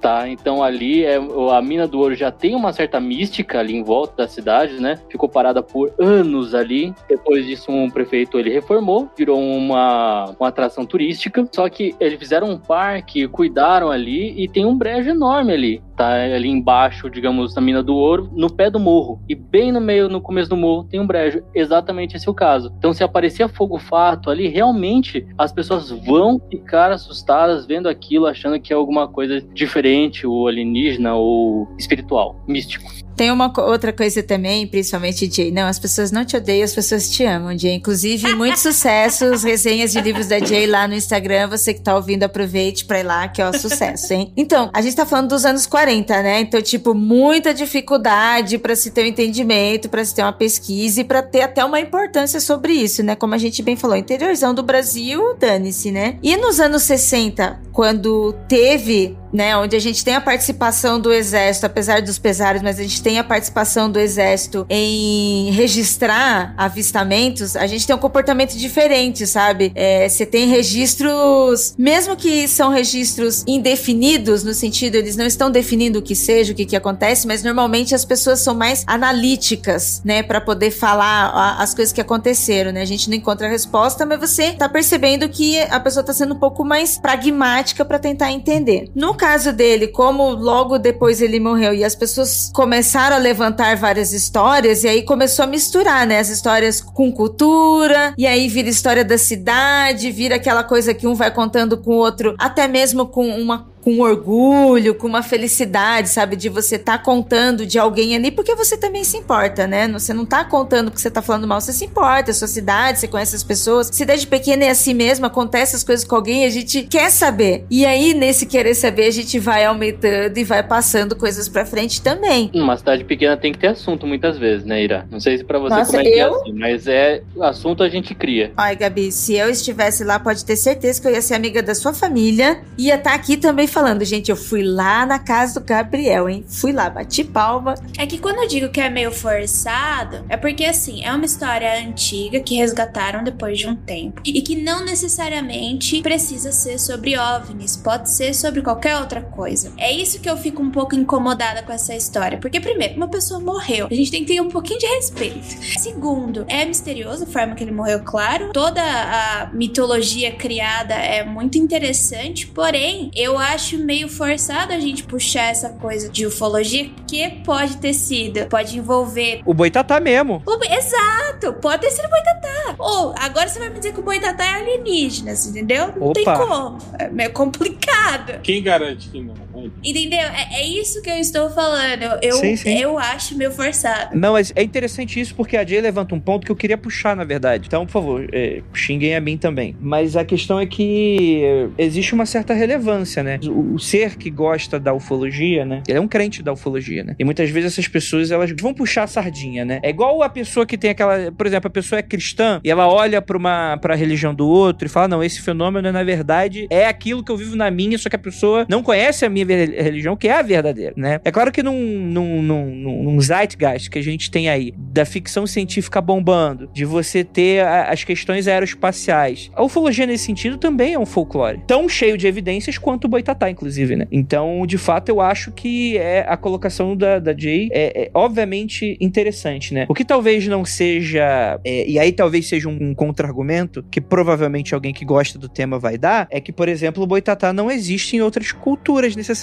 tá? Então ali é, a mina do ouro já tem uma certa mística ali em volta da cidade, né? Ficou parada por anos ali. Depois disso, um prefeito ele reformou, virou uma, uma atração turística. Só que eles fizeram um parque, cuidaram ali e tem um brejo enorme ali, tá? Ali embaixo, digamos, na mina do ouro, no pé do morro. E bem no meio, no começo do morro, tem um brejo. Exatamente esse é o caso. Então, se aparecer fogo fato ali, realmente as pessoas vão ficar assustadas vendo aquilo, achando que é alguma coisa diferente, ou alienígena, ou espiritual, místico. Tem uma outra coisa também, principalmente, Jay. Não, as pessoas não te odeiam, as pessoas te amam, Jay. Inclusive, muito sucesso, resenhas de livros da Jay lá no Instagram. Você que tá ouvindo, aproveite pra ir lá, que é o sucesso, hein? Então, a gente tá falando dos anos 40, né? Então, tipo, muita dificuldade para se ter um entendimento, para se ter uma pesquisa e pra ter até uma importância sobre isso, né? Como a gente bem falou, interiorzão do Brasil, dane-se, né? E nos anos 60, quando teve né, onde a gente tem a participação do exército, apesar dos pesares, mas a gente tem a participação do exército em registrar avistamentos, a gente tem um comportamento diferente, sabe? É, você tem registros, mesmo que são registros indefinidos, no sentido eles não estão definindo o que seja, o que, que acontece, mas normalmente as pessoas são mais analíticas, né, para poder falar a, as coisas que aconteceram, né? A gente não encontra a resposta, mas você tá percebendo que a pessoa tá sendo um pouco mais pragmática para tentar entender. No caso dele, como logo depois ele morreu e as pessoas começaram a levantar várias histórias, e aí começou a misturar, né? As histórias com cultura, e aí vira história da cidade, vira aquela coisa que um vai contando com o outro, até mesmo com uma com orgulho, com uma felicidade, sabe? De você estar tá contando de alguém ali, porque você também se importa, né? Você não tá contando porque você tá falando mal, você se importa, a sua cidade, você conhece as pessoas. Se desde pequena é assim mesmo, acontece as coisas com alguém, a gente quer saber. E aí, nesse querer saber, a gente vai aumentando e vai passando coisas pra frente também. Uma cidade pequena tem que ter assunto muitas vezes, né, Ira? Não sei se pra você Nossa, como é que é eu- assim, mas é assunto a gente cria. Ai, Gabi, se eu estivesse lá, pode ter certeza que eu ia ser amiga da sua família. Ia estar aqui também falando, gente, eu fui lá na casa do Gabriel, hein? Fui lá, bati palma. É que quando eu digo que é meio forçado, é porque assim, é uma história antiga que resgataram depois de um tempo. E que não necessariamente precisa ser sobre OVNIs, pode ser sobre qualquer outra coisa. É isso que eu fico um pouco incomodada com essa história. Porque, primeiro, uma pessoa morreu. A gente tem que ter um pouquinho de respeito. Segundo, é misterioso a forma que ele morreu, claro. Toda a mitologia criada é muito interessante, porém, eu acho meio forçado a gente puxar essa coisa de ufologia, que pode ter sido, pode envolver. O Boitatá mesmo. O- Exato, pode ter sido Boitatá. Ou agora você vai me dizer que o Boitatá é alienígenas, entendeu? Não tem como. É meio complicado. Quem garante que não? Entendeu? É, é isso que eu estou falando. Eu, Sim, sim. eu acho meio forçado. Não, mas é interessante isso porque a Jay levanta um ponto que eu queria puxar, na verdade. Então, por favor, é, xinguem a mim também. Mas a questão é que existe uma certa relevância, né? O, o ser que gosta da ufologia, né? Ele é um crente da ufologia, né? E muitas vezes essas pessoas, elas vão puxar a sardinha, né? É igual a pessoa que tem aquela... Por exemplo, a pessoa é cristã e ela olha pra, uma, pra religião do outro e fala, não, esse fenômeno, na verdade, é aquilo que eu vivo na minha, só que a pessoa não conhece a minha religião, que é a verdadeira, né? É claro que num, num, num, num, zeitgeist que a gente tem aí, da ficção científica bombando, de você ter a- as questões aeroespaciais, a ufologia nesse sentido também é um folclore. Tão cheio de evidências quanto o Boitatá, inclusive, né? Então, de fato, eu acho que é a colocação da, da Jay é, é obviamente interessante, né? O que talvez não seja. é, e aí talvez seja um, um contra-argumento que provavelmente alguém que gosta do tema vai dar, é que, por exemplo, o Boitatá não existe em outras culturas necessariamente,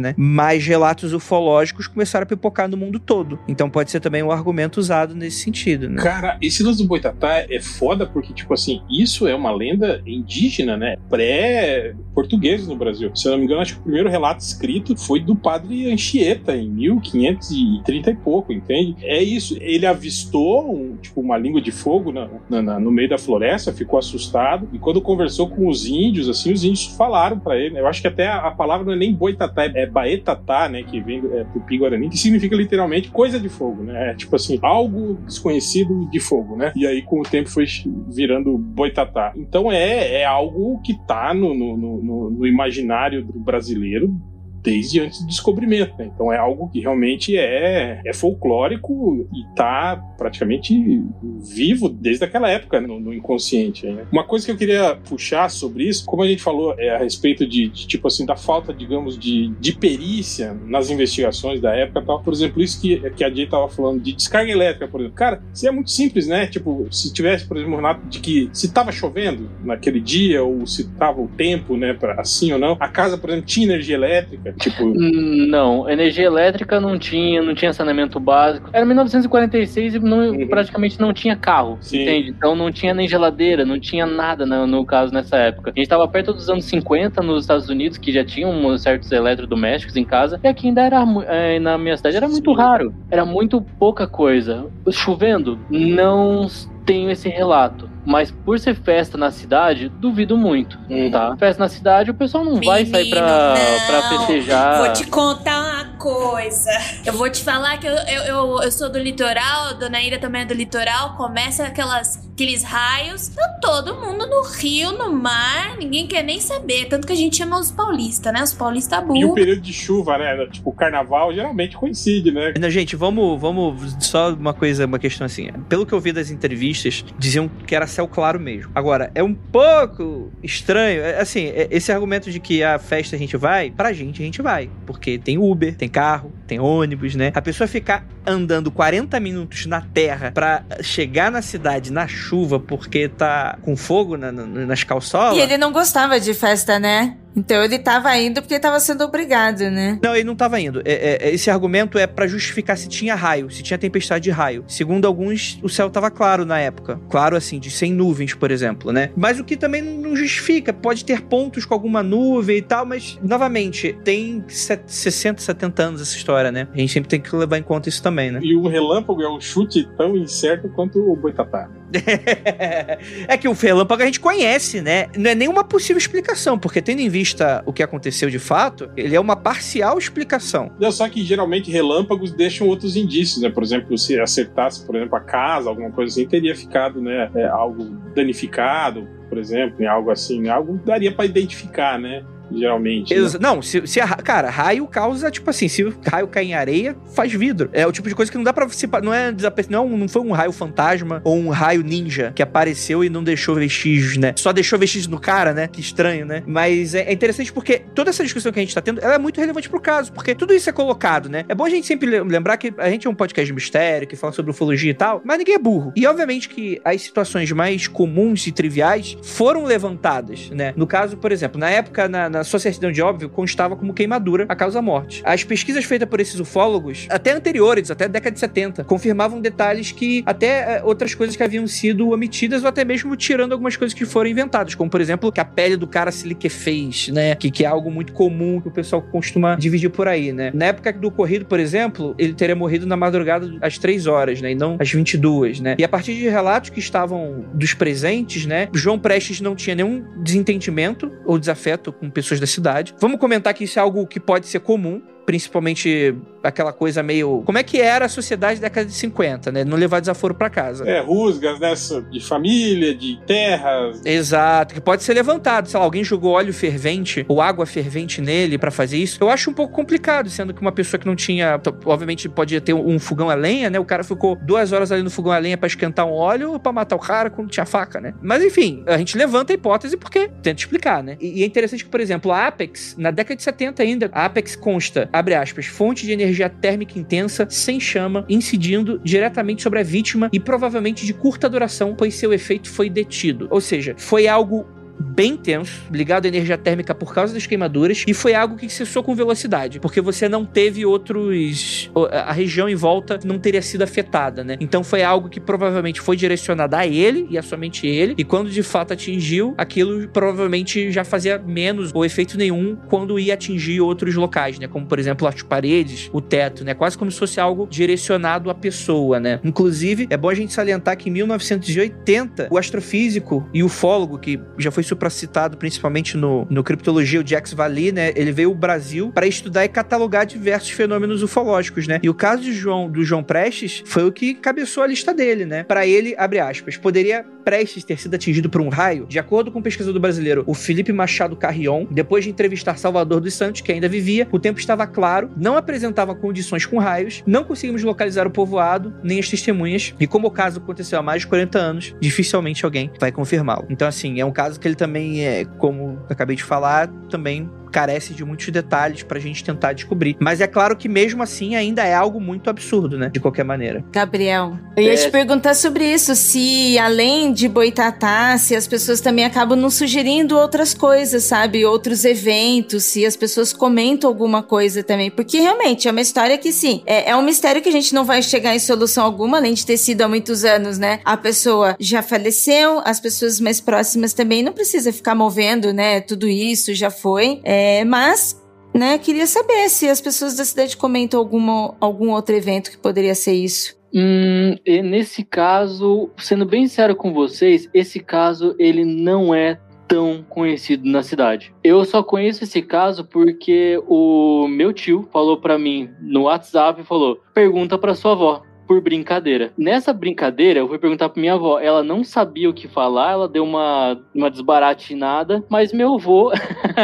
né? Mas relatos ufológicos começaram a pipocar no mundo todo. Então pode ser também um argumento usado nesse sentido, né? Cara, esse lance do Boitatá é foda porque, tipo assim, isso é uma lenda indígena, né? Pré-português no Brasil. Se eu não me engano, acho que o primeiro relato escrito foi do padre Anchieta, em 1530 e pouco, entende? É isso. Ele avistou, um, tipo, uma língua de fogo na- na- no meio da floresta, ficou assustado, e quando conversou com os índios, assim, os índios falaram pra ele, né? Eu acho que até a, a palavra não é nem Boitatá, é Baetatá, né? Que vem é, do Pi-Guarani, que significa literalmente coisa de fogo, né? É, tipo assim, algo desconhecido de fogo, né? E aí, com o tempo, foi virando Boitatá. Então, é, é algo que tá no, no- no- no imaginário do brasileiro desde antes do descobrimento, né? Então é algo que realmente é, é folclórico e tá praticamente vivo desde aquela época no, no inconsciente. né? Uma coisa que eu queria puxar sobre isso, como a gente falou é, a respeito de, de, tipo assim da falta, digamos, de, de perícia nas investigações da época, tal. por exemplo, isso que, que a Jay tava falando de descarga elétrica, por exemplo. Cara, isso é muito simples, né? Tipo, se tivesse, por exemplo, relato de que se tava chovendo naquele dia ou se tava o tempo, né, para assim ou não, a casa, por exemplo, tinha energia elétrica, tipo, Não, energia elétrica não tinha, não tinha saneamento básico. Era 1946 e não- Uhum. praticamente não tinha carro, entende? Então não tinha nem geladeira, não tinha nada no, no caso nessa época. A gente tava perto dos anos 50 nos Estados Unidos, que já tinham certos eletrodomésticos em casa, e aqui ainda era, eh, na minha cidade, era muito raro. Era muito pouca coisa. Chovendo, não tenho esse relato. Mas por ser festa na cidade, duvido muito, tá? Festa na cidade, o pessoal não vai sair pra, pra festejar. Vou te contar uma coisa. Eu vou te falar que eu, eu, eu, eu sou do litoral, a Dona Ira também é do litoral. Começa aquelas, aqueles raios. Tá todo mundo no rio, no mar. Ninguém quer nem saber. Tanto que a gente chama os paulistas, né? Os paulistas E o burros. período de chuva, né? Tipo, o carnaval geralmente coincide, né? Não, gente, vamos, vamos. Só uma coisa, uma questão assim. Pelo que eu vi das entrevistas, diziam que era céu claro mesmo. Agora, é um pouco estranho. é, Assim, é- esse argumento de que a festa a gente vai, pra gente a gente vai. Porque tem Uber, tem carro, tem ônibus, né? A pessoa ficar andando 40 minutos na terra pra chegar na cidade na chuva porque tá com fogo na- na- nas calçolas. E ele não gostava de festa, né? Então ele tava indo porque tava sendo obrigado, né? Não, ele não tava indo. É, é, esse argumento é para justificar se tinha raio, se tinha tempestade de raio. Segundo alguns, o céu tava claro na época. Claro, assim, de sem nuvens, por exemplo, né? Mas o que também não justifica. Pode ter pontos com alguma nuvem e tal, mas, novamente, tem 60, 70 anos essa história, né? A gente sempre tem que levar em conta isso também, né? E o relâmpago é um chute tão incerto quanto o boitatá. é que o relâmpago a gente conhece, né? Não é nenhuma possível explicação, porque tendo em vista o que aconteceu de fato, ele é uma parcial explicação. Não, só que geralmente relâmpagos deixam outros indícios, né? Por exemplo, se acertasse, por exemplo, a casa, alguma coisa assim, teria ficado, né, é, algo danificado, por exemplo, em algo assim, algo daria para identificar, né? Geralmente. Né? Não, se, se a, cara, raio causa, tipo assim, se o raio cai em areia, faz vidro. É o tipo de coisa que não dá pra se. Não é não, não foi um raio fantasma ou um raio ninja que apareceu e não deixou vestígios, né? Só deixou vestígios no cara, né? Que estranho, né? Mas é, é interessante porque toda essa discussão que a gente tá tendo, ela é muito relevante pro caso, porque tudo isso é colocado, né? É bom a gente sempre lembrar que a gente é um podcast de mistério, que fala sobre ufologia e tal, mas ninguém é burro. E obviamente que as situações mais comuns e triviais foram levantadas, né? No caso, por exemplo, na época, na, na na sua certidão de óbvio, constava como queimadura a causa-morte. As pesquisas feitas por esses ufólogos, até anteriores, até a década de 70, confirmavam detalhes que até é, outras coisas que haviam sido omitidas ou até mesmo tirando algumas coisas que foram inventadas, como por exemplo que a pele do cara se liquefez, né? Que, que é algo muito comum que o pessoal costuma dividir por aí, né? Na época do ocorrido, por exemplo, ele teria morrido na madrugada às 3 horas, né? E não às 22, né? E a partir de relatos que estavam dos presentes, né? João Prestes não tinha nenhum desentendimento ou desafeto com pessoas pessoas da cidade. Vamos comentar que isso é algo que pode ser comum, principalmente aquela coisa meio. Como é que era a sociedade da década de 50, né? Não levar desaforo para casa. É, rusgas, né? De família, de terras. Exato, que pode ser levantado. Sei lá, alguém jogou óleo fervente ou água fervente nele para fazer isso. Eu acho um pouco complicado, sendo que uma pessoa que não tinha. Obviamente podia ter um fogão a lenha, né? O cara ficou duas horas ali no fogão a lenha para esquentar um óleo ou pra matar o cara quando tinha faca, né? Mas enfim, a gente levanta a hipótese porque tenta explicar, né? E, e é interessante que, por exemplo, a Apex, na década de 70 ainda, a Apex consta abre aspas, fonte de energia térmica intensa, sem chama, incidindo diretamente sobre a vítima e provavelmente de curta duração, pois seu efeito foi detido. Ou seja, foi algo bem tenso, ligado à energia térmica por causa das queimaduras, e foi algo que cessou com velocidade, porque você não teve outros. A região em volta não teria sido afetada, né? Então foi algo que provavelmente foi direcionado a ele e a somente ele, e quando de fato atingiu, aquilo provavelmente já fazia menos ou efeito nenhum quando ia atingir outros locais, né? Como por exemplo as paredes, o teto, né? Quase como se fosse algo direcionado à pessoa, né? Inclusive, é bom a gente salientar que em 1980, o astrofísico e ufólogo, que já foi supracitado principalmente no, no Criptologia, o Jax Valley, né? Ele veio ao Brasil para estudar e catalogar diversos fenômenos ufológicos, né? E o caso de João, do João Prestes foi o que cabeçou a lista dele, né? Para ele, abre aspas, poderia Prestes ter sido atingido por um raio? De acordo com o pesquisador brasileiro, o Felipe Machado Carrion, depois de entrevistar Salvador dos Santos, que ainda vivia, o tempo estava claro, não apresentava condições com raios, não conseguimos localizar o povoado, nem as testemunhas, e como o caso aconteceu há mais de 40 anos, dificilmente alguém vai confirmá-lo. Então, assim, é um caso que ele também é, como acabei de falar, também carece de muitos detalhes pra gente tentar descobrir. Mas é claro que mesmo assim ainda é algo muito absurdo, né? De qualquer maneira. Gabriel, eu ia é... te perguntar sobre isso, se além de boitatá, se as pessoas também acabam não sugerindo outras coisas, sabe? Outros eventos, se as pessoas comentam alguma coisa também. Porque realmente é uma história que sim, é, é um mistério que a gente não vai chegar em solução alguma, além de ter sido há muitos anos, né? A pessoa já faleceu, as pessoas mais próximas também não precisa ficar movendo, né? Tudo isso já foi. É, mas né, queria saber se as pessoas da cidade comentam alguma, algum outro evento que poderia ser isso. Hum, nesse caso, sendo bem sério com vocês, esse caso ele não é tão conhecido na cidade. Eu só conheço esse caso porque o meu tio falou para mim no WhatsApp falou: "Pergunta para sua avó" por brincadeira. Nessa brincadeira, eu fui perguntar pra minha avó. Ela não sabia o que falar, ela deu uma, uma desbaratinada, mas meu avô.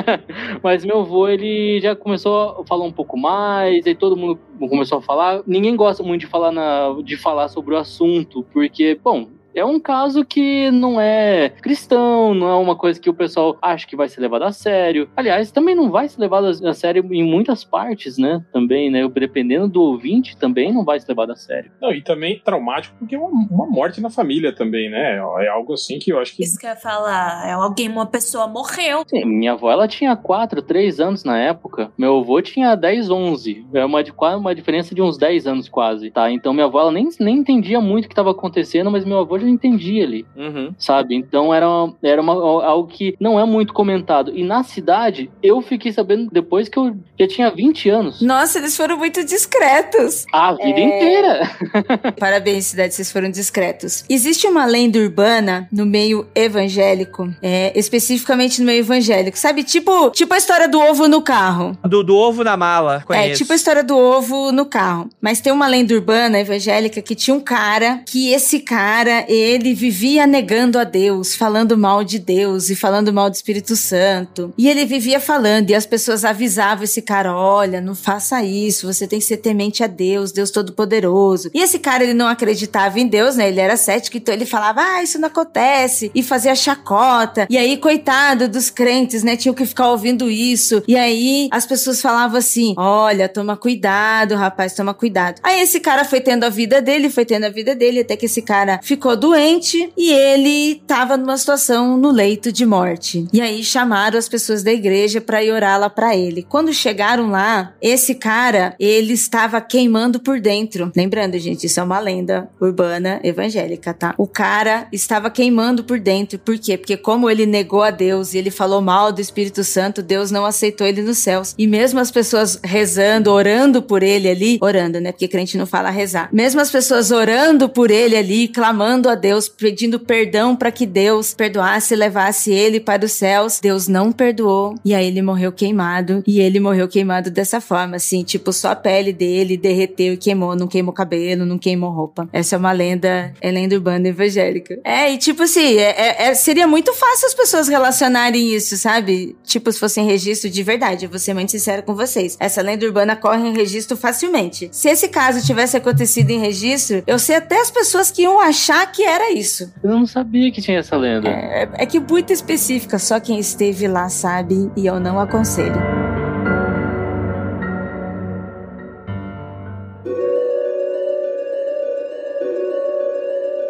mas meu avô, ele já começou a falar um pouco mais, aí todo mundo começou a falar. Ninguém gosta muito de falar, na, de falar sobre o assunto, porque, bom, É um caso que não é cristão, não é uma coisa que o pessoal acha que vai ser levado a sério. Aliás, também não vai ser levado a sério em muitas partes, né? Também, né? Dependendo do ouvinte, também não vai ser levado a sério. Não, e também traumático porque é uma, uma morte na família também, né? É algo assim que eu acho que. Isso que eu ia falar. É alguém, uma pessoa morreu. Sim, minha avó, ela tinha 4, 3 anos na época. Meu avô tinha 10, 11. É uma, uma diferença de uns 10 anos quase, tá? Então minha avó, ela nem, nem entendia muito o que estava acontecendo, mas meu avô já entendia ali, Uhum. sabe? Então era, uma- era uma, algo que não é muito comentado. E na cidade, eu fiquei sabendo depois que eu já tinha 20 anos. Nossa, eles foram muito discretos. A vida É. inteira. Parabéns, cidade, vocês foram discretos. Existe uma lenda urbana no meio evangélico, é, especificamente no meio evangélico, sabe? Tipo, tipo a história do ovo no carro. Do, do ovo na mala, conheço. É, tipo a história do ovo no carro. Mas tem uma lenda urbana evangélica que tinha um cara que esse cara, ele vivia negando a Deus, falando mal de Deus e falando mal do Espírito Santo. E ele vivia falando e as pessoas avisavam esse cara, olha, não faça isso, você tem que ser temente a Deus, Deus Todo-Poderoso. E esse cara, ele não acreditava em Deus, né? Ele era cético, então ele falava, ah, isso não acontece. E fazia chacota. E aí, coitado dos crentes, né? Tinham que ficar ouvindo isso. E aí, as pessoas falavam assim, olha, toma cuidado, rapaz, toma cuidado. Aí esse cara foi tendo a vida dele, foi tendo a vida dele, até que esse cara ficou doente e ele tava numa situação no leito de morte. E aí chamaram as pessoas da igreja pra ir orar lá pra ele. Quando chegaram lá, esse cara, ele estava queimando por dentro. Lembrando, gente, isso é uma lenda urbana evangélica, tá? O cara estava queimando por dentro. Por quê? Porque como ele negou a Deus e ele falou mal do Espírito Santo, Deus não aceitou ele nos céus. E mesmo as pessoas rezando, orando por ele ali, orando, né? Porque crente não fala rezar. Mesmo as pessoas orando por ele ali, clamando a Deus, pedindo perdão para que Deus perdoasse e levasse ele para os céus, Deus não perdoou. E aí ele morreu queimado. E ele morreu queimado dessa forma, assim, tipo, só a pele dele derreteu e queimou, não queimou cabelo, não queimou roupa. Essa é uma lenda, é lenda urbana evangélica. É, e tipo assim, é- é- é- seria muito fácil as pessoas relacionarem isso, sabe? Tipo, se fosse em registro de verdade, eu vou ser muito sincera com vocês. Essa lenda urbana corre em registro facilmente. Se esse caso tivesse acontecido em registro, eu sei até as pessoas que iam achar que era isso. Eu não sabia que tinha essa lenda. É, é que muito específica, só quem esteve lá sabe e eu não aconselho.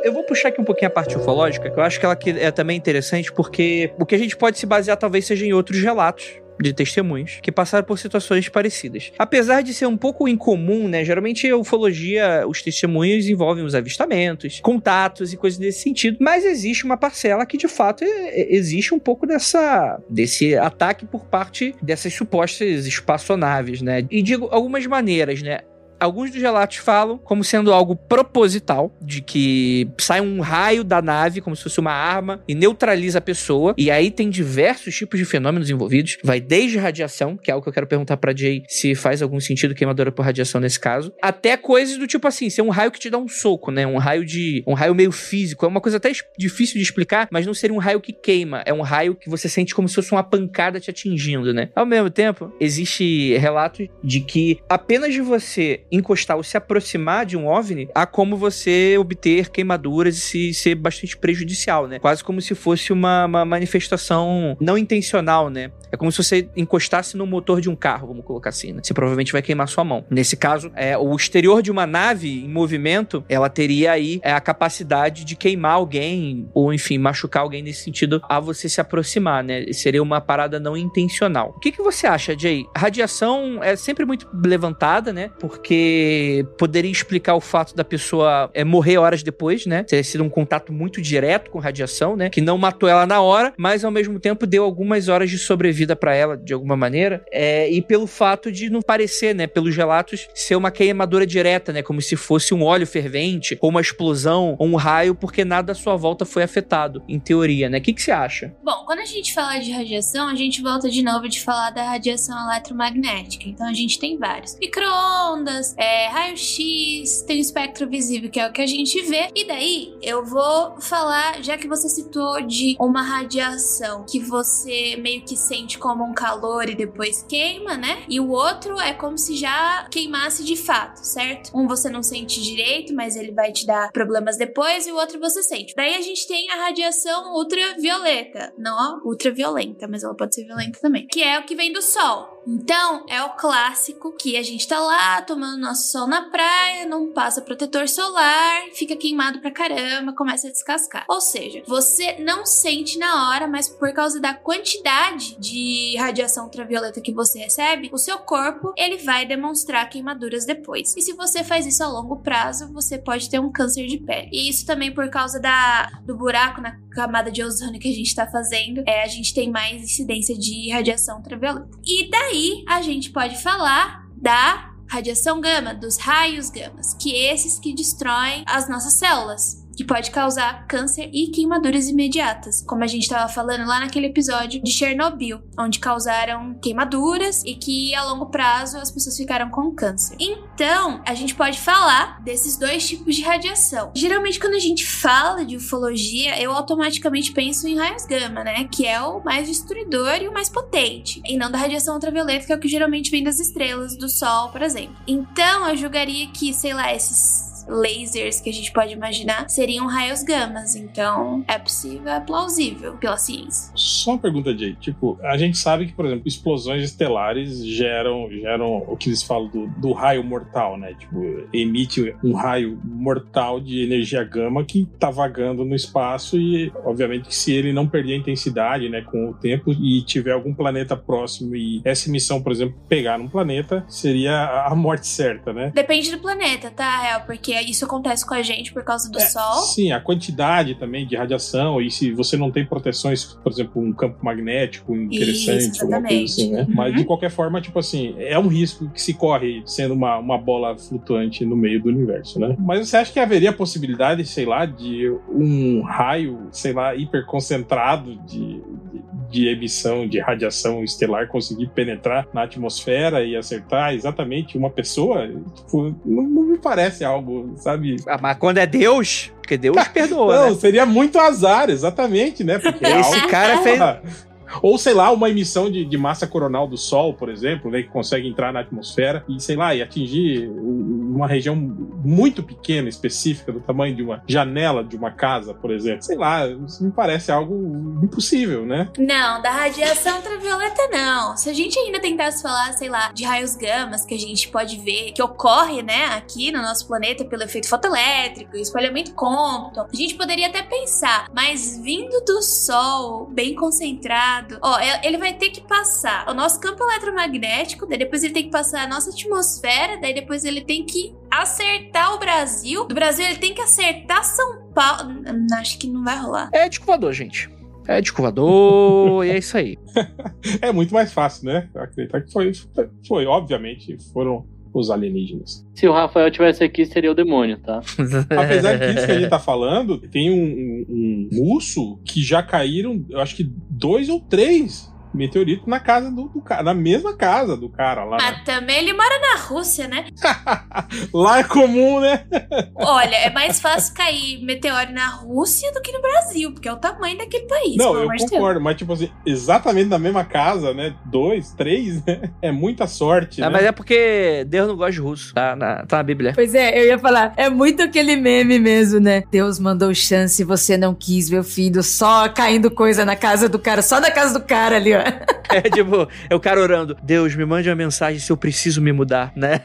Eu vou puxar aqui um pouquinho a parte ufológica, que eu acho que ela que é também interessante, porque o que a gente pode se basear talvez seja em outros relatos de testemunhos que passaram por situações parecidas. Apesar de ser um pouco incomum, né? Geralmente a ufologia, os testemunhos envolvem os avistamentos, contatos e coisas desse sentido, mas existe uma parcela que de fato existe um pouco dessa desse ataque por parte dessas supostas espaçonaves, né? E de algumas maneiras, né? Alguns dos relatos falam como sendo algo proposital, de que sai um raio da nave, como se fosse uma arma, e neutraliza a pessoa. E aí tem diversos tipos de fenômenos envolvidos. Vai desde radiação, que é algo que eu quero perguntar pra Jay se faz algum sentido queimadora por radiação nesse caso, até coisas do tipo assim, ser um raio que te dá um soco, né? Um raio de. um raio meio físico. É uma coisa até difícil de explicar, mas não seria um raio que queima. É um raio que você sente como se fosse uma pancada te atingindo, né? Ao mesmo tempo, existe relatos de que apenas de você encostar ou se aproximar de um OVNI, há como você obter queimaduras e se- ser bastante prejudicial, né? Quase como se fosse uma, uma manifestação não intencional, né? É como se você encostasse no motor de um carro, vamos colocar assim, né? Você provavelmente vai queimar sua mão. Nesse caso, é, o exterior de uma nave em movimento, ela teria aí é, a capacidade de queimar alguém, ou enfim, machucar alguém nesse sentido, a você se aproximar, né? Seria uma parada não intencional. O que, que você acha, Jay? Radiação é sempre muito levantada, né? Porque poderia explicar o fato da pessoa é, morrer horas depois, né? Ter sido um contato muito direto com radiação, né? Que não matou ela na hora, mas ao mesmo tempo deu algumas horas de sobrevida pra ela, de alguma maneira. É, e pelo fato de não parecer, né? Pelos relatos, ser uma queimadura direta, né? Como se fosse um óleo fervente, ou uma explosão, ou um raio, porque nada à sua volta foi afetado, em teoria, né? O que, que você acha? Bom, quando a gente fala de radiação, a gente volta de novo de falar da radiação eletromagnética. Então a gente tem vários: micro-ondas, gamas, é, raio-x, tem o espectro visível, que é o que a gente vê. E daí eu vou falar, já que você citou de uma radiação que você meio que sente como um calor e depois queima, né? E o outro é como se já queimasse de fato, certo? Um você não sente direito, mas ele vai te dar problemas depois, e o outro você sente. Daí a gente tem a radiação ultravioleta. Não ultraviolenta, mas ela pode ser violenta também. Que é o que vem do sol. Então, é o clássico que a gente tá lá tomando nosso sol na praia, não passa protetor solar, fica queimado pra caramba, começa a descascar. Ou seja, você não sente na hora, mas por causa da quantidade de radiação ultravioleta que você recebe, o seu corpo ele vai demonstrar queimaduras depois. E se você faz isso a longo prazo, você pode ter um câncer de pele. E isso também por causa da, do buraco na camada de ozônio que a gente tá fazendo, é, a gente tem mais incidência de radiação ultravioleta. E daí a gente pode falar da radiação gama, dos raios gamas, que esses que destroem as nossas células que pode causar câncer e queimaduras imediatas, como a gente estava falando lá naquele episódio de Chernobyl, onde causaram queimaduras e que a longo prazo as pessoas ficaram com câncer. Então, a gente pode falar desses dois tipos de radiação. Geralmente, quando a gente fala de ufologia, eu automaticamente penso em raios gama, né? Que é o mais destruidor e o mais potente, e não da radiação ultravioleta, que é o que geralmente vem das estrelas, do Sol, por exemplo. Então, eu julgaria que, sei lá, esses lasers que a gente pode imaginar seriam raios gamas. Então, é possível, é plausível pela ciência. Só uma pergunta, Jay. Tipo, a gente sabe que, por exemplo, explosões estelares geram, geram o que eles falam do, do raio mortal, né? Tipo, emite um raio mortal de energia gama que tá vagando no espaço e, obviamente, que se ele não perder a intensidade, né, com o tempo e tiver algum planeta próximo e essa emissão, por exemplo, pegar num planeta, seria a morte certa, né? Depende do planeta, tá, Real? Porque isso acontece com a gente por causa do É, Sol. Sim, a quantidade também de radiação, e se você não tem proteções, por exemplo, um campo magnético interessante, Isso, alguma coisa assim, né? exatamente. Mas Uhum. de qualquer forma, tipo assim, é um risco que se corre sendo uma, uma bola flutuante no meio do universo, né? Mas você acha que haveria a possibilidade, sei lá, de um raio, sei lá, hiperconcentrado de, de, de emissão de radiação estelar conseguir penetrar na atmosfera e acertar exatamente uma pessoa? Tipo, não, não me parece algo, sabe? Ah, mas quando é Deus, porque Deus perdoa, Não, né? seria muito azar, exatamente, né? Porque Esse cara fez- Ou, sei lá, uma emissão de, de massa coronal do Sol, por exemplo, né? Que consegue entrar na atmosfera e, sei lá, e atingir uma região muito pequena, específica, do tamanho de uma janela de uma casa, por exemplo. Sei lá, isso me parece algo impossível, né? Não, da radiação ultravioleta não. Se a gente ainda tentasse falar, sei lá, de raios gamas que a gente pode ver, que ocorre, né, aqui no nosso planeta pelo efeito fotoelétrico, espalhamento Compton, a gente poderia até pensar, mas vindo do Sol, bem concentrado, ó, é- ele vai ter que passar o nosso campo eletromagnético, daí depois ele tem que passar a nossa atmosfera, daí depois ele tem que acertar o Brasil. Do Brasil ele tem que acertar São Paulo. Acho que não vai rolar. É descovador, gente. É descovador e é isso aí. É muito mais fácil, né? Acreditar que foi, foi, obviamente, foram os alienígenas. Se o Rafael tivesse aqui, seria o demônio, tá? Apesar disso que a gente tá falando, tem um, um, um urso que já caíram, eu acho que dois ou três meteoritos na casa do, do cara, na mesma casa do cara lá. né? Mas também ele mora na Rússia, né? Lá é comum, né? Olha, é mais fácil cair meteoro na Rússia do que no Brasil, porque é o tamanho daquele país. Não, eu concordo, mas tipo assim, exatamente na mesma casa, né? Dois, três, né? É muita sorte, Ah, né? mas é porque Deus não gosta de russo. Tá na, tá na Bíblia. Pois é, eu ia falar, é muito aquele meme mesmo, né? Deus mandou chance, você não quis, meu filho, só caindo coisa na casa do cara, só na casa do cara ali, ó. É tipo, é o cara orando. Deus, me mande uma mensagem se eu preciso me mudar, né?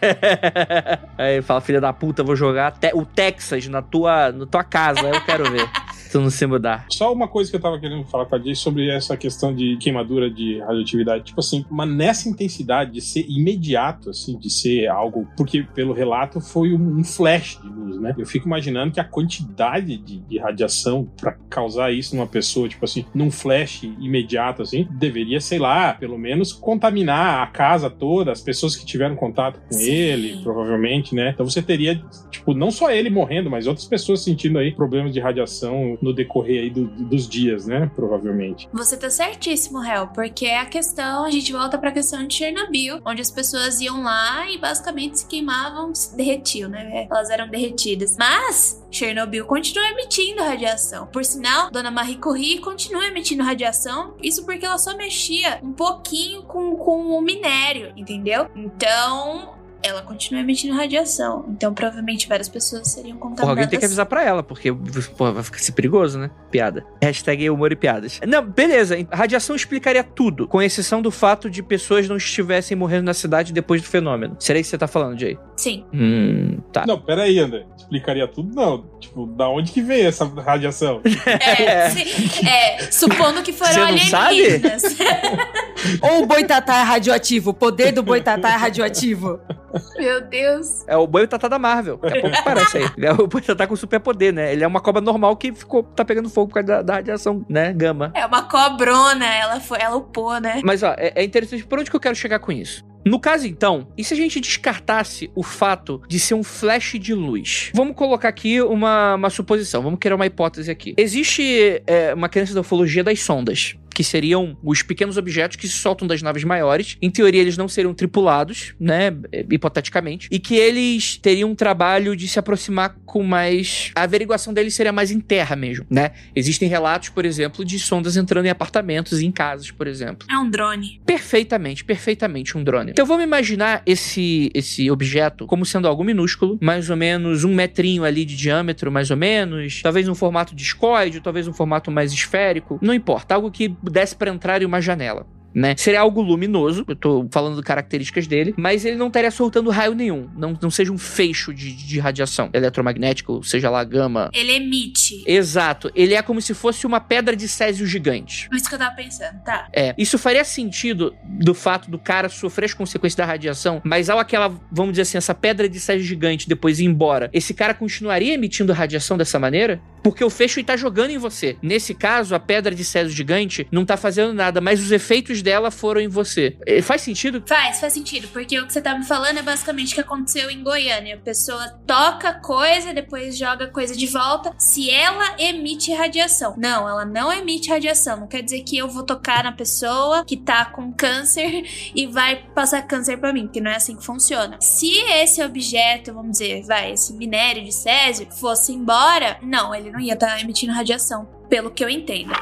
Aí ele fala, filha da puta, vou jogar te- o Texas na tua, na tua casa. Eu quero ver. Tu não se mudar. Só uma coisa que eu tava querendo falar com a Jay sobre essa questão de queimadura de radioatividade. Tipo assim, mas nessa intensidade de ser imediato, assim, de ser algo. Porque pelo relato foi um, flash de luz, né? Eu fico imaginando que a quantidade de, de radiação pra causar isso numa pessoa, tipo assim, num flash imediato, assim, deveria, sei lá, pelo menos contaminar a casa toda, as pessoas que tiveram contato com Sim. ele, provavelmente, né? Então você teria, tipo, não só ele morrendo, mas outras pessoas sentindo aí problemas de radiação no decorrer aí do- dos dias, né? Provavelmente. Você tá certíssimo, Hel, porque é a questão, a gente volta pra questão de Chernobyl, onde as pessoas iam lá e basicamente se queimavam, se derretiam, né? Elas eram derretidas. Mas Chernobyl continua emitindo radiação. Por sinal, Dona Marie Curie continua emitindo radiação, isso porque ela só mexia um pouquinho com, com o minério, entendeu? Então, ela continua emitindo radiação. Então, provavelmente várias pessoas seriam Porra, contaminadas. alguém tem que avisar pra ela, porque porra, vai ficar se perigoso, né? Piada. Hashtag humor e piadas. Não, beleza. Radiação explicaria tudo, com exceção do fato de pessoas não estivessem morrendo na cidade depois do fenômeno. Será isso que você tá falando, Jay? Sim. Hum, tá. Não, pera aí, André. Explicaria tudo? Não. Tipo, da onde que vem essa radiação? É, se- é, supondo que foram Você não sabe? alienígenas. Ou o boitatá é radioativo, o poder do boitatá é radioativo. Meu Deus. É o boitatá da Marvel. Daqui a pouco parece aí. É o boitatá com superpoder, né? Ele é uma cobra normal que ficou, tá pegando fogo por causa da, da radiação, né? Gama. É uma cobrona, ela foi, ela upou, né? Mas, ó, é, é interessante. Por onde que eu quero chegar com isso? No caso, então, e se a gente descartasse o fato de ser um flash de luz? Vamos colocar aqui uma, uma suposição, vamos criar uma hipótese aqui. Existe é, uma crença da ufologia das sondas. Que seriam os pequenos objetos que se soltam das naves maiores. Em teoria, eles não seriam tripulados, né? é, Hipoteticamente. E que eles teriam um trabalho de se aproximar com mais. A averiguação deles seria mais em terra mesmo, né? Existem relatos, por exemplo, de sondas entrando em apartamentos e em casas, por exemplo. É um drone. Perfeitamente, perfeitamente um drone. Então vamos imaginar esse, esse objeto como sendo algo minúsculo, mais ou menos um metrinho ali de diâmetro, mais ou menos. Talvez um formato discoide, talvez um formato mais esférico. Não importa, algo que desse para entrar em uma janela. Né? Seria algo luminoso, eu tô falando de características dele, mas ele não estaria soltando raio nenhum. Não, não seja um fecho de, de radiação eletromagnética, ou seja lá, gama. Ele emite. Exato, ele é como se fosse uma pedra de césio gigante. Isso que eu tava pensando, tá. É, isso faria sentido do fato do cara sofrer as consequências da radiação, mas ao aquela, vamos dizer assim, essa pedra de sésio gigante depois ir embora, esse cara continuaria emitindo radiação dessa maneira? Porque o fecho tá jogando em você. Nesse caso, a pedra de césio gigante não tá fazendo nada, mas os efeitos dela foram em você. Eh, Faz sentido? Faz, faz sentido, porque o que você tá me falando é basicamente o que aconteceu em Goiânia. A pessoa toca coisa, depois joga coisa de volta, se ela emite radiação. Não, ela não emite radiação. Não quer dizer que eu vou tocar na pessoa que tá com câncer e vai passar câncer pra mim, porque não é assim que funciona. Se esse objeto, vamos dizer, vai, esse minério de césio fosse embora, não, ele não ia estar emitindo radiação, pelo que eu entendo.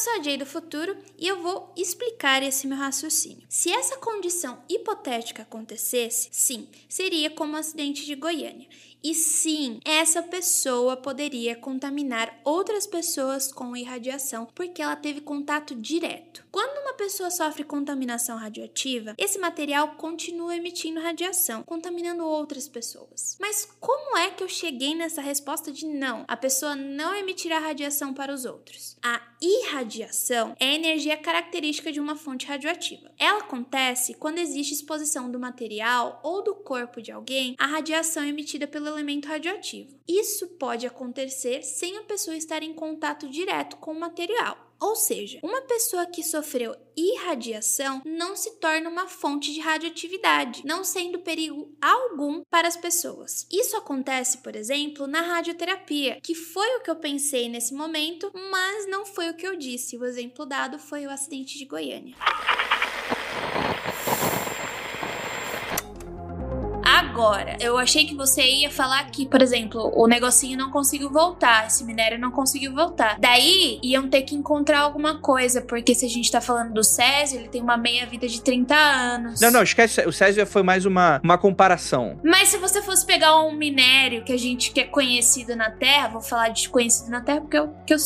Sou a Jay do futuro e eu vou explicar esse meu raciocínio. Se essa condição hipotética acontecesse, sim, seria como o acidente de Goiânia. E sim, essa pessoa poderia contaminar outras pessoas com irradiação porque ela teve contato direto. Quando uma pessoa sofre contaminação radioativa, esse material continua emitindo radiação, contaminando outras pessoas. Mas como é que eu cheguei nessa resposta de não? A pessoa não emitirá radiação para os outros. A irradiação é a energia característica de uma fonte radioativa. Ela acontece quando existe exposição do material ou do corpo de alguém à radiação emitida pelo elemento radioativo. Isso pode acontecer sem a pessoa estar em contato direto com o material. Ou seja, uma pessoa que sofreu irradiação não se torna uma fonte de radioatividade, não sendo perigo algum para as pessoas. Isso acontece, por exemplo, na radioterapia, que foi o que eu pensei nesse momento, mas não foi o que eu disse. O exemplo dado foi o acidente de Goiânia. Agora, eu achei que você ia falar que, por exemplo, o negocinho não conseguiu voltar, esse minério não conseguiu voltar. Daí iam ter que encontrar alguma coisa, porque se a gente tá falando do Césio, ele tem uma meia-vida de 30 anos. Não, não, esquece. O Césio foi mais uma, uma comparação. Mas se você fosse pegar um minério que a gente que é conhecido na Terra, vou falar de conhecido na Terra porque eu, que eu,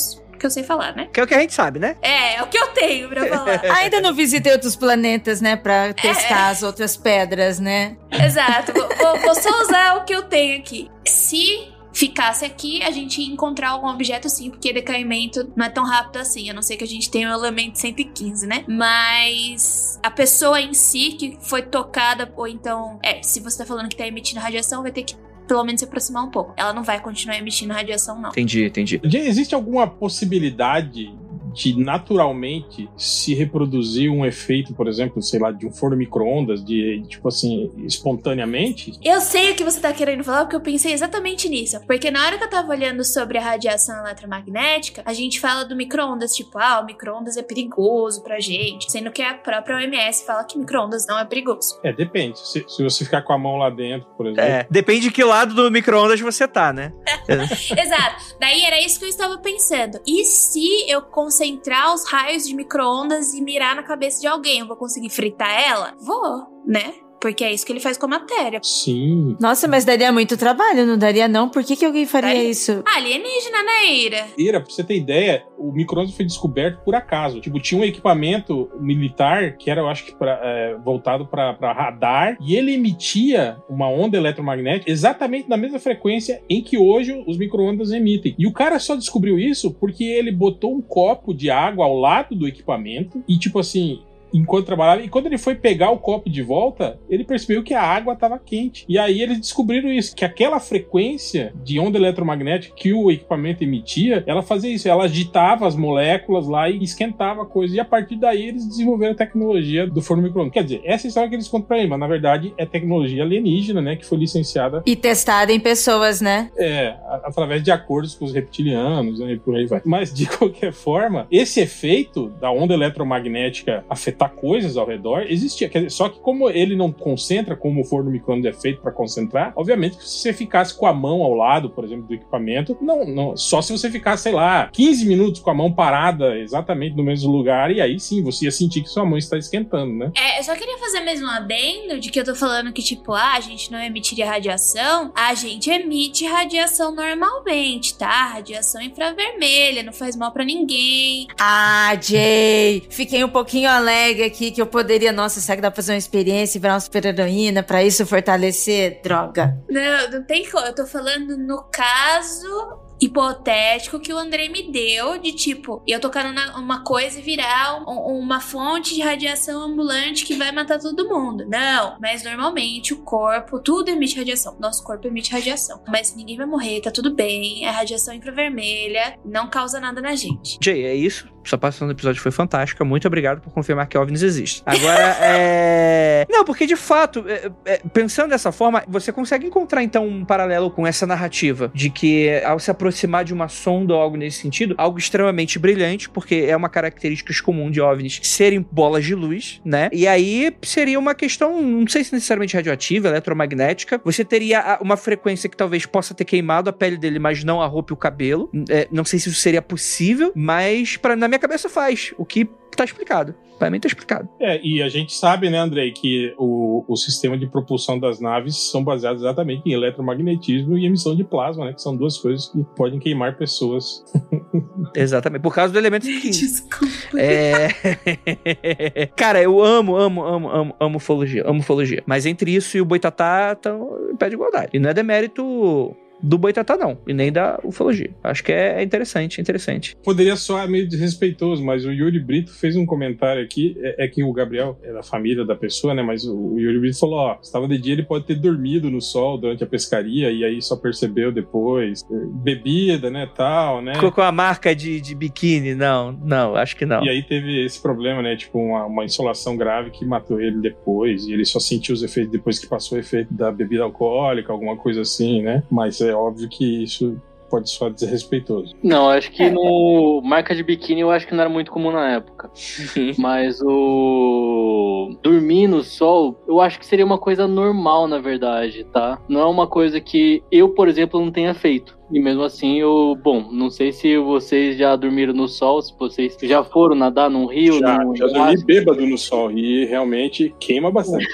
que eu sei falar, né? Que é o que a gente sabe, né? É, é o que eu tenho pra falar. Ainda não visitei outros planetas, né? Pra testar as outras pedras, né? Exato. Vou, vou- vou só usar o que eu tenho aqui. Se ficasse aqui, a gente ia encontrar algum objeto sim, porque decaimento não é tão rápido assim, a não ser que a gente tenha o elemento 115, né? Mas a pessoa em si que foi tocada, ou então, é, se você tá falando que tá emitindo radiação, vai ter que pelo menos se aproximar um pouco. Ela não vai continuar emitindo radiação, não. Entendi, entendi. Já existe alguma possibilidade de naturalmente se reproduzir um efeito, por exemplo, sei lá, de um forno micro-ondas, de tipo assim, espontaneamente? Eu sei o que você tá querendo falar, porque eu pensei exatamente nisso. Porque na hora que eu tava olhando sobre a radiação eletromagnética, a gente fala do micro-ondas, tipo, ah, o micro-ondas é perigoso pra gente. Sendo que a própria OMS fala que micro-ondas não é perigoso. É, depende. Se, se você ficar com a mão lá dentro, por exemplo. É, depende de que lado do micro-ondas você tá, né? Exato. Daí era isso que eu estava pensando. E se eu concentrar os raios de micro-ondas e mirar na cabeça de alguém, eu vou conseguir fritar ela? Vou, né? Porque é isso que ele faz com a matéria. Sim. Nossa, mas daria muito trabalho, não daria não? Por que, que alguém faria Daria. isso? Alienígena, né, Ira? Ira, pra você ter ideia, o micro-ondas foi descoberto por acaso. Tipo, tinha um equipamento militar que era, eu acho que, pra, é, voltado para radar e ele emitia uma onda eletromagnética exatamente na mesma frequência em que hoje os micro-ondas emitem. E o cara só descobriu isso porque ele botou um copo de água ao lado do equipamento e, tipo assim, enquanto trabalhava. E quando ele foi pegar o copo de volta, ele percebeu que a água estava quente. E aí eles descobriram isso, que aquela frequência de onda eletromagnética que o equipamento emitia, ela fazia isso, ela agitava as moléculas lá e esquentava a coisa. E a partir daí eles desenvolveram a tecnologia do forno micro Quer dizer, essa história que eles contam pra ele, mas na verdade é tecnologia alienígena, né, que foi licenciada E testada em pessoas, né? é, através de acordos com os reptilianos né, e por aí vai. Mas, de qualquer forma, esse efeito da onda eletromagnética afetar coisas ao redor existia. Quer dizer, só que como ele não concentra, como o forno micro-ondas é feito para concentrar, obviamente que se você ficasse com a mão ao lado, por exemplo, do equipamento, não, não, só se você ficasse, sei lá, 15 minutos com a mão parada exatamente no mesmo lugar, e aí sim, você ia sentir que sua mão está esquentando, né? É, eu só queria fazer mesmo um adendo de que eu tô falando que, tipo, ah, a gente não emitiria radiação. A gente emite radiação normalmente, tá? Radiação infravermelha, não faz mal pra ninguém. Ah, Jay, fiquei um pouquinho alegre aqui que eu poderia, nossa, será que dá pra fazer uma experiência e virar uma super-heroína pra isso fortalecer? Droga. Não, não tem como. Eu tô falando no caso hipotético que o André me deu de tipo, eu tocando na, uma coisa e virar um- uma fonte de radiação ambulante que vai matar todo mundo. Não, mas normalmente o corpo, tudo emite radiação. Nosso corpo emite radiação. Mas ninguém vai morrer, tá tudo bem. É radiação infravermelha, não causa nada na gente. Jay, é isso. Sua participação no episódio foi fantástica. Muito obrigado por confirmar que OVNIs existem. Agora, é. Não, porque de fato, é- é, pensando dessa forma, você consegue encontrar então um paralelo com essa narrativa de que ao se aproximar de uma sonda ou algo nesse sentido, algo extremamente brilhante, porque é uma característica comum de OVNIs serem bolas de luz, né? E aí seria uma questão, não sei se necessariamente radioativa, eletromagnética. Você teria uma frequência que talvez possa ter queimado a pele dele, mas não a roupa e o cabelo. É, não sei se isso seria possível, mas pra, na minha cabeça faz. O que tá explicado. Pra mim tá explicado. É, e a gente sabe, né, Andrei, que o, o sistema de propulsão das naves são baseados exatamente em eletromagnetismo e emissão de plasma, né? Que são duas coisas que podem queimar pessoas. Exatamente. Por causa do elemento que. Desculpa. É. Cara, eu amo, amo, amo, amo, amo ufologia. Amo ufologia. Mas entre isso e o Boitatá estão em pé de igualdade. E não é demérito do Boitatá, não. E nem da ufologia. Acho que é interessante, interessante. Poderia soar meio desrespeitoso, mas o Yuri Brito fez um comentário aqui. É, é que o Gabriel é da família da pessoa, né? Mas o, o Yuri Brito falou: ó, estava de dia, ele pode ter dormido no sol durante a pescaria e aí só percebeu depois. Bebida, né? Tal, né? Colocou a marca de, de biquíni? Não, não, acho que não. E aí teve esse problema, né? Tipo, uma, uma insolação grave que matou ele depois. E ele só sentiu os efeitos depois que passou o efeito da bebida alcoólica, alguma coisa assim, né? Mas é óbvio que isso pode soar desrespeitoso. Não, acho que no marca de biquíni eu acho que não era muito comum na época. Mas o dormir no sol, eu acho que seria uma coisa normal, na verdade, tá? Não é uma coisa que eu, por exemplo, não tenha feito. E mesmo assim, eu, bom, não sei se vocês já dormiram no sol, se vocês já foram nadar num rio, Já, num já dormi bêbado no sol e realmente queima bastante.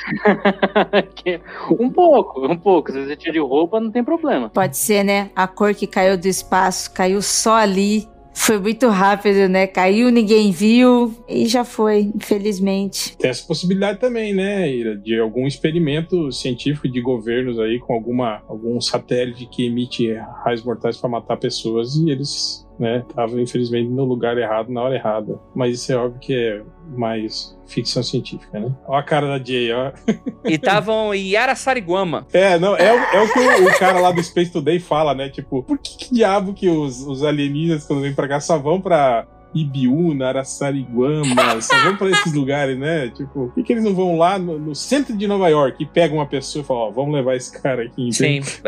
um pouco, um pouco. Se você tira de roupa, não tem problema. Pode ser, né? A cor que caiu do espaço, caiu só ali. Foi muito rápido, né? Caiu, ninguém viu e já foi, infelizmente. Tem essa possibilidade também, né, Ira, de algum experimento científico de governos aí com alguma algum satélite que emite raios mortais para matar pessoas e eles, né, estavam infelizmente no lugar errado na hora errada. Mas isso é óbvio que é mais ficção científica, né? Ó a cara da Jay, ó. E estavam em Araçariguama. É, não, é, o- é o que o, o cara lá do Space Today fala, né? Tipo, por que, que diabo que os, os alienígenas, quando vêm pra cá, só vão pra, Ibiúna, Araçariguama, só vão pra esses lugares, né? Tipo, por que, que eles não vão lá no, no centro de Nova York e pegam uma pessoa e falam, ó, vamos levar esse cara aqui, entende? Sim.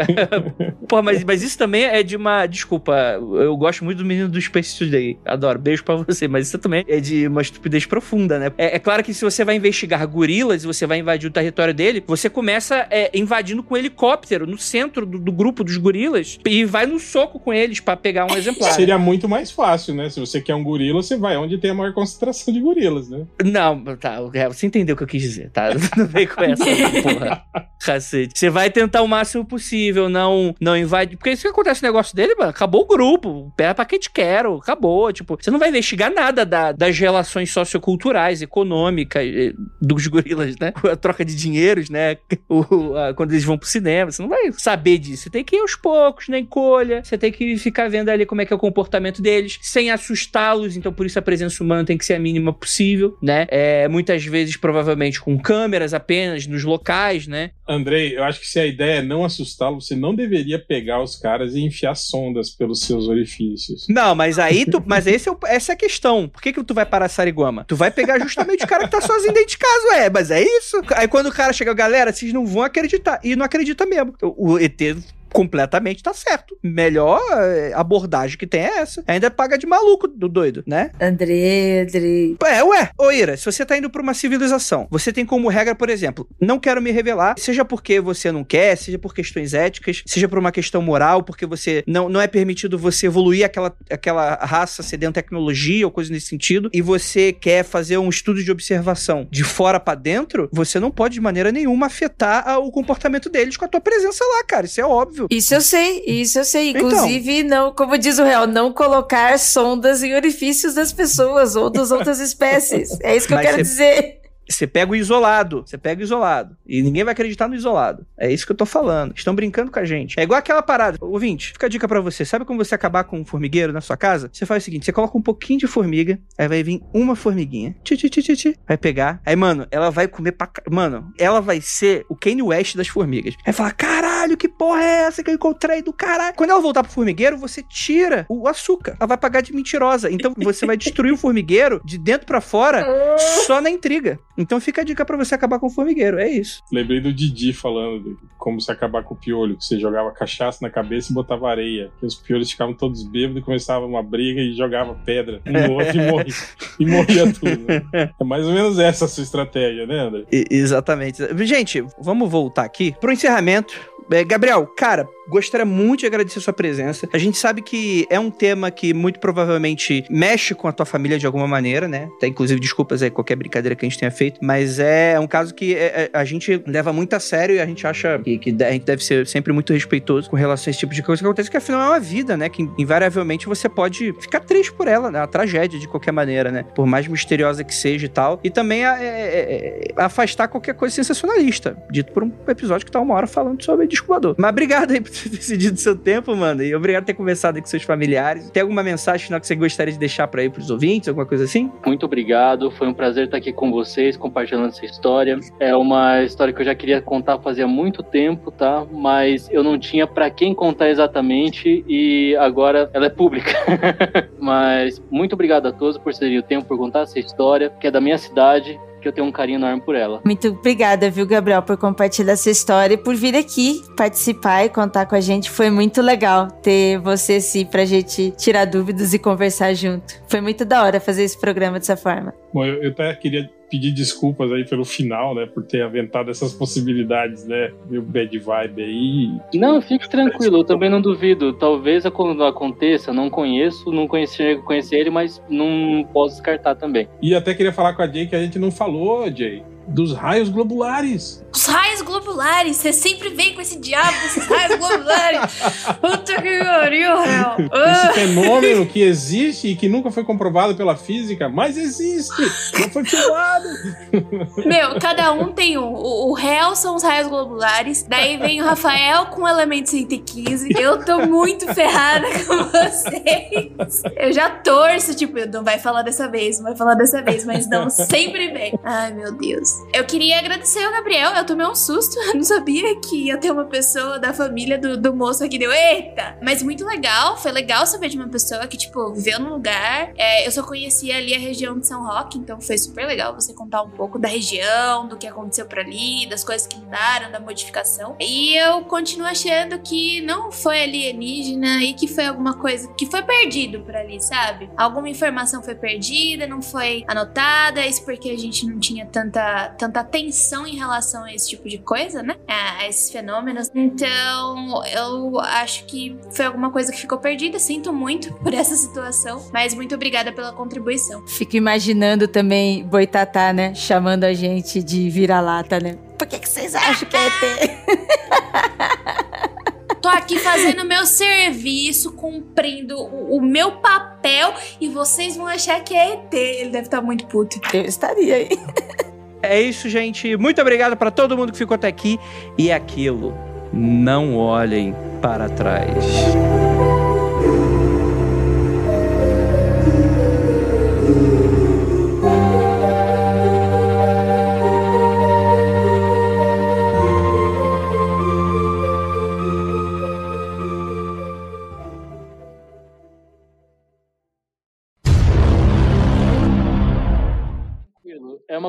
Pô, mas, mas isso também é de uma. Desculpa, eu gosto muito do menino do Space Today. Adoro, beijo pra você. Mas isso também é de uma estupidez profunda, né? É, é claro que se você vai investigar gorilas e você vai invadir o território dele, você começa é, invadindo com um helicóptero no centro do, do grupo dos gorilas e vai no soco com eles pra pegar um exemplar. Seria muito mais fácil, né? Se você quer um gorila, você vai onde tem a maior concentração de gorilas, né? Não, tá, é, você entendeu o que eu quis dizer, tá? Não vem com essa, porra. Cacete. Você vai tentar o máximo possível, não não invade. Porque se acontece o negócio dele, mano, acabou o grupo. Pera pra quem te quero, acabou. Tipo, você não vai investigar nada da, das relações socioculturais, econômicas eh, dos gorilas, né? A troca de dinheiros, né? O, a, quando eles vão pro cinema. Você não vai saber disso. Você tem que ir aos poucos, na encolha. Você tem que ficar vendo ali como é que é o comportamento deles, sem assustá-los. Então, por isso a presença humana tem que ser a mínima possível, né? É, muitas vezes, provavelmente, com câmeras apenas nos locais, né? Andrei, eu acho que se a ideia é não assustá-lo, você não deveria pegar os caras e enfiar sondas pelos seus orifícios. Não, mas aí tu. Mas esse é o- essa é a questão. Por que, que tu vai parar Sariguama? Tu vai pegar justamente o cara que tá sozinho dentro de casa, ué. Mas é isso. Aí quando o cara chega, galera, vocês não vão acreditar. E não acredita mesmo. O, o ET completamente tá certo. Melhor eh, abordagem que tem é essa. Ainda paga de maluco do doido, né? André, André. É, ué. Ô, Ira, se você tá indo pra uma civilização, você tem como regra, por exemplo, não quero me revelar, seja porque você não quer, seja por questões éticas, seja por uma questão moral, porque você não, não é permitido você evoluir aquela, aquela raça cedendo tecnologia ou coisa nesse sentido, e você quer fazer um estudo de observação de fora pra dentro, você não pode de maneira nenhuma afetar o comportamento deles com a tua presença lá, cara. Isso é óbvio. Isso eu sei, isso eu sei. Então. Inclusive, não, como diz o real, não colocar sondas em orifícios das pessoas ou das outras espécies. É isso que eu quero você- dizer. Você pega o isolado, você pega o isolado. E ninguém vai acreditar no isolado. É isso que eu tô falando. Estão brincando com a gente. É igual aquela parada. Ouvinte, fica a dica pra você. Sabe como você acabar com um formigueiro na sua casa? Você faz o seguinte: você coloca um pouquinho de formiga, aí vai vir uma formiguinha. Ti, ti. Vai pegar. Aí, mano, ela vai comer pra. Mano, ela vai ser o Kanye West das formigas. Vai falar: caralho, que porra é essa que eu encontrei do caralho? Quando ela voltar pro formigueiro, você tira o açúcar. Ela vai pagar de mentirosa. Então você vai destruir o formigueiro de dentro pra fora só na intriga. Então fica a dica pra você acabar com o formigueiro. É isso. Lembrei do Didi falando de como se acabar com o piolho, que você jogava cachaça na cabeça e botava areia. Que os piolhos ficavam todos bêbados e começava uma briga e jogava pedra no outro e morria, e morria tudo. né? É mais ou menos essa a sua estratégia, né, André? E- exatamente. Gente, vamos voltar aqui pro encerramento. É, Gabriel, cara, gostaria muito de agradecer a sua presença. A gente sabe que é um tema que muito provavelmente mexe com a tua família de alguma maneira, né? Até inclusive desculpas aí qualquer brincadeira que a gente tenha feito, mas é um caso que é- é- a gente leva muito a sério e a gente acha que, que a gente deve ser sempre muito respeitoso com relação a esse tipo de coisa que acontece, que afinal é uma vida, né? Que invariavelmente você pode ficar triste por ela, né? Uma tragédia de qualquer maneira, né? Por mais misteriosa que seja e tal. E também é- é- é- afastar qualquer coisa sensacionalista, dito por um episódio que tá uma hora falando sobre disco. Mas obrigado aí por ter decidido seu tempo, mano. E obrigado por ter conversado aí com seus familiares. Tem alguma mensagem final que você gostaria de deixar pra aí pros ouvintes, alguma coisa assim? Muito obrigado, foi um prazer estar aqui com vocês, compartilhando essa história. É uma história que eu já queria contar fazia muito tempo, tá? Mas eu não tinha pra quem contar exatamente e agora ela é pública. Mas muito obrigado a todos por terem o tempo por contar essa história, que é da minha cidade, que eu tenho um carinho enorme por ela. Muito obrigada, viu, Gabriel, por compartilhar essa história e por vir aqui participar e contar com a gente. Foi muito legal ter você, sim, pra gente tirar dúvidas e conversar junto. Foi muito da hora fazer esse programa dessa forma. Bom, eu, eu até queria pedir desculpas aí pelo final, né? Por ter aventado essas possibilidades, né? Meio bad vibe aí. Não, fique tranquilo, eu também não duvido. Talvez quando aconteça, não conheço, não conheci, conheci ele, mas não posso descartar também. E até queria falar com a Jay que a gente não falou, Jay, dos raios globulares. Os raios globulares, você sempre vem com esse diabo desses raios globulares. Puta que pariu, réu. Esse Ah. fenômeno que existe e que nunca foi comprovado pela física, mas existe! Não foi filmado! Meu, cada um tem um. O, o réu são os raios globulares. Daí vem o Rafael com o elemento 115. Eu tô muito ferrada com vocês. Eu já torço, tipo, não vai falar dessa vez, não vai falar dessa vez, mas não, sempre vem. Ai, meu Deus. Eu queria agradecer ao Gabriel, eu tomei um susto, eu não sabia que ia ter uma pessoa da família do, do moço aqui, deu, eita! Mas muito legal, foi legal saber de uma pessoa que, tipo, viveu num lugar, é, eu só conhecia ali a região de São Roque, então foi super legal você contar um pouco da região, do que aconteceu por ali, das coisas que mudaram, da modificação. E eu continuo achando que não foi alienígena e que foi alguma coisa que foi perdido por ali, sabe? Alguma informação foi perdida, não foi anotada, isso porque a gente não tinha tanta, tanta atenção em relação a esse tipo de coisa, né? A, a esses fenômenos. Então, eu acho que foi alguma coisa que ficou perdida. Sinto muito por essa situação, mas muito obrigada pela contribuição. Fico imaginando também Boitatá, né? Chamando a gente de vira-lata, né? Por que, que vocês acham que é ET? Tô aqui fazendo meu serviço, cumprindo o, o, meu papel e vocês vão achar que é ET. Ele deve estar muito puto. Eu estaria aí. É isso, gente. Muito obrigado para todo mundo que ficou até aqui. E é aquilo, não olhem para trás.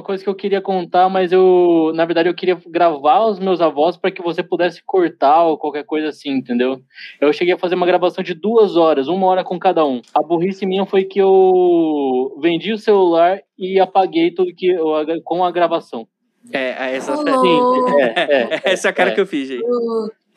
Uma coisa que eu queria contar, mas eu, na verdade, eu queria gravar os meus avós para que você pudesse cortar ou qualquer coisa assim, entendeu? Eu cheguei a fazer uma gravação de duas horas, uma hora com cada um. A burrice minha foi que eu vendi o celular e apaguei tudo que eu, com a gravação. É, essa, Oh. Sim, é, é, essa é a cara é. que eu fiz, gente.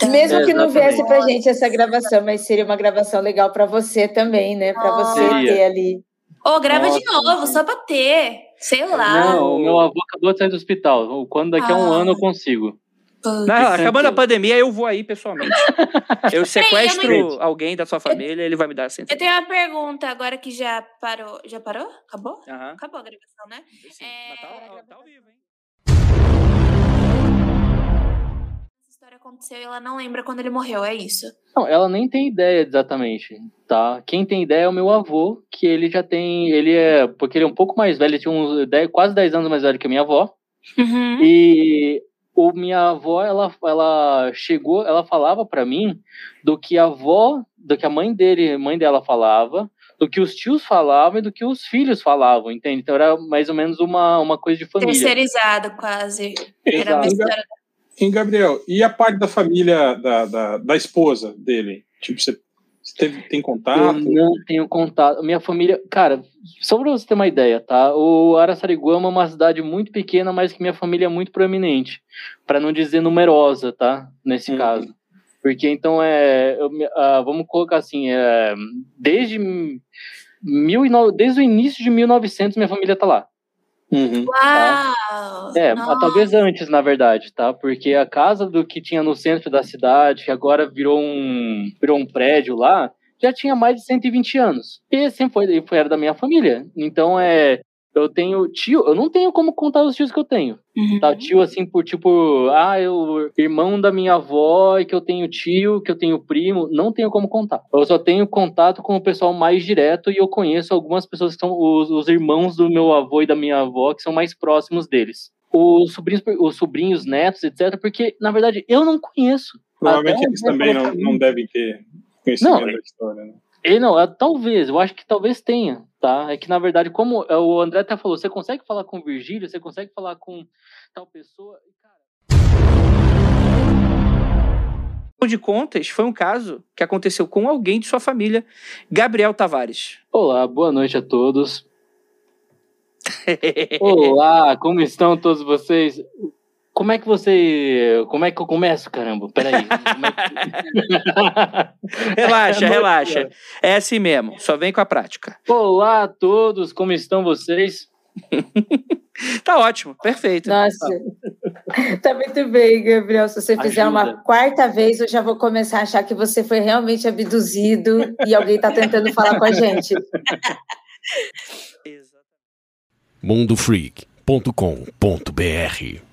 Mesmo que não viesse pra gente essa gravação, mas seria uma gravação legal pra você também, né? Pra você Seria. ter ali. Ô, grava de Nossa, novo, só pra ter. Sei lá. Não, o meu avô acabou de sair do hospital. Quando daqui a um Ah. ano eu consigo. Putz. Não, acabando a pandemia, eu vou aí pessoalmente. Eu sequestro Gente. alguém da sua família, ele vai me dar a Eu sentença. tenho uma pergunta agora que já parou. Já parou? Acabou? Aham. Acabou a gravação, né? Sim, É, mas tá, tá ao vivo, hein? Aconteceu e ela não lembra quando ele morreu, é isso. Não, ela nem tem ideia exatamente, tá? Quem tem ideia é o meu avô, que ele já tem, ele é, porque ele é um pouco mais velho, ele tinha uns 10, quase 10 anos mais velho que a minha avó. Uhum. E o minha avó, ela, ela chegou, ela falava pra mim do que a avó, do que a mãe dele, mãe dela falava, do que os tios falavam e do que os filhos falavam, entende? Então era mais ou menos uma, uma coisa de família. Terceirizado, quase. Era uma Exato. história. Hein, Gabriel, e a parte da família da, da, da esposa dele? Tipo, você, teve, tem Eu contato? não tenho contato. Minha família, cara, só pra você ter uma ideia, tá? O Araçariguama é uma cidade muito pequena, mas que minha família é muito proeminente, Pra não dizer numerosa, tá? Nesse Uhum. caso. Porque então é, eu ah, vamos colocar assim, é, desde mil e desde o início de 1900 minha família tá lá. Uhum. Uau! É, Nossa. talvez antes, na verdade, tá? Porque a casa do que tinha no centro da cidade, que agora virou um, virou um prédio lá, já tinha mais de 120 anos. E sempre foi, foi era da minha família. Então, é, eu tenho tio, eu não tenho como contar os tios que eu tenho. Uhum. Tá? Tio, assim, por tipo, ah, eu, irmão da minha avó, e que eu tenho tio, que eu tenho primo, não tenho como contar. Eu só tenho contato com o pessoal mais direto e eu conheço algumas pessoas que são os, os irmãos do meu avô e da minha avó, que são mais próximos deles. Os sobrinhos, os sobrinhos, netos, etc., porque, na verdade, eu não conheço. Provavelmente Até eles também não, não devem ter conhecimento Não, da história, né? E não, é, talvez, eu acho que talvez tenha, tá? É que na verdade, como é, o André até falou, você consegue falar com o Virgílio, você consegue falar com tal pessoa. de contas, foi um caso que aconteceu com alguém de sua família, Gabriel Tavares. Olá, boa noite a todos. Olá, como estão todos vocês? Como é que você. Como é que eu começo, caramba? Peraí. É que- relaxa, relaxa. É assim mesmo, só vem com a prática. Olá a todos, como estão vocês? Tá ótimo, perfeito. Nossa. Tá muito bem, Gabriel. Se você fizer Ajuda. uma quarta vez, eu já vou começar a achar que você foi realmente abduzido e alguém tá tentando falar com a gente. mundofreak.com.br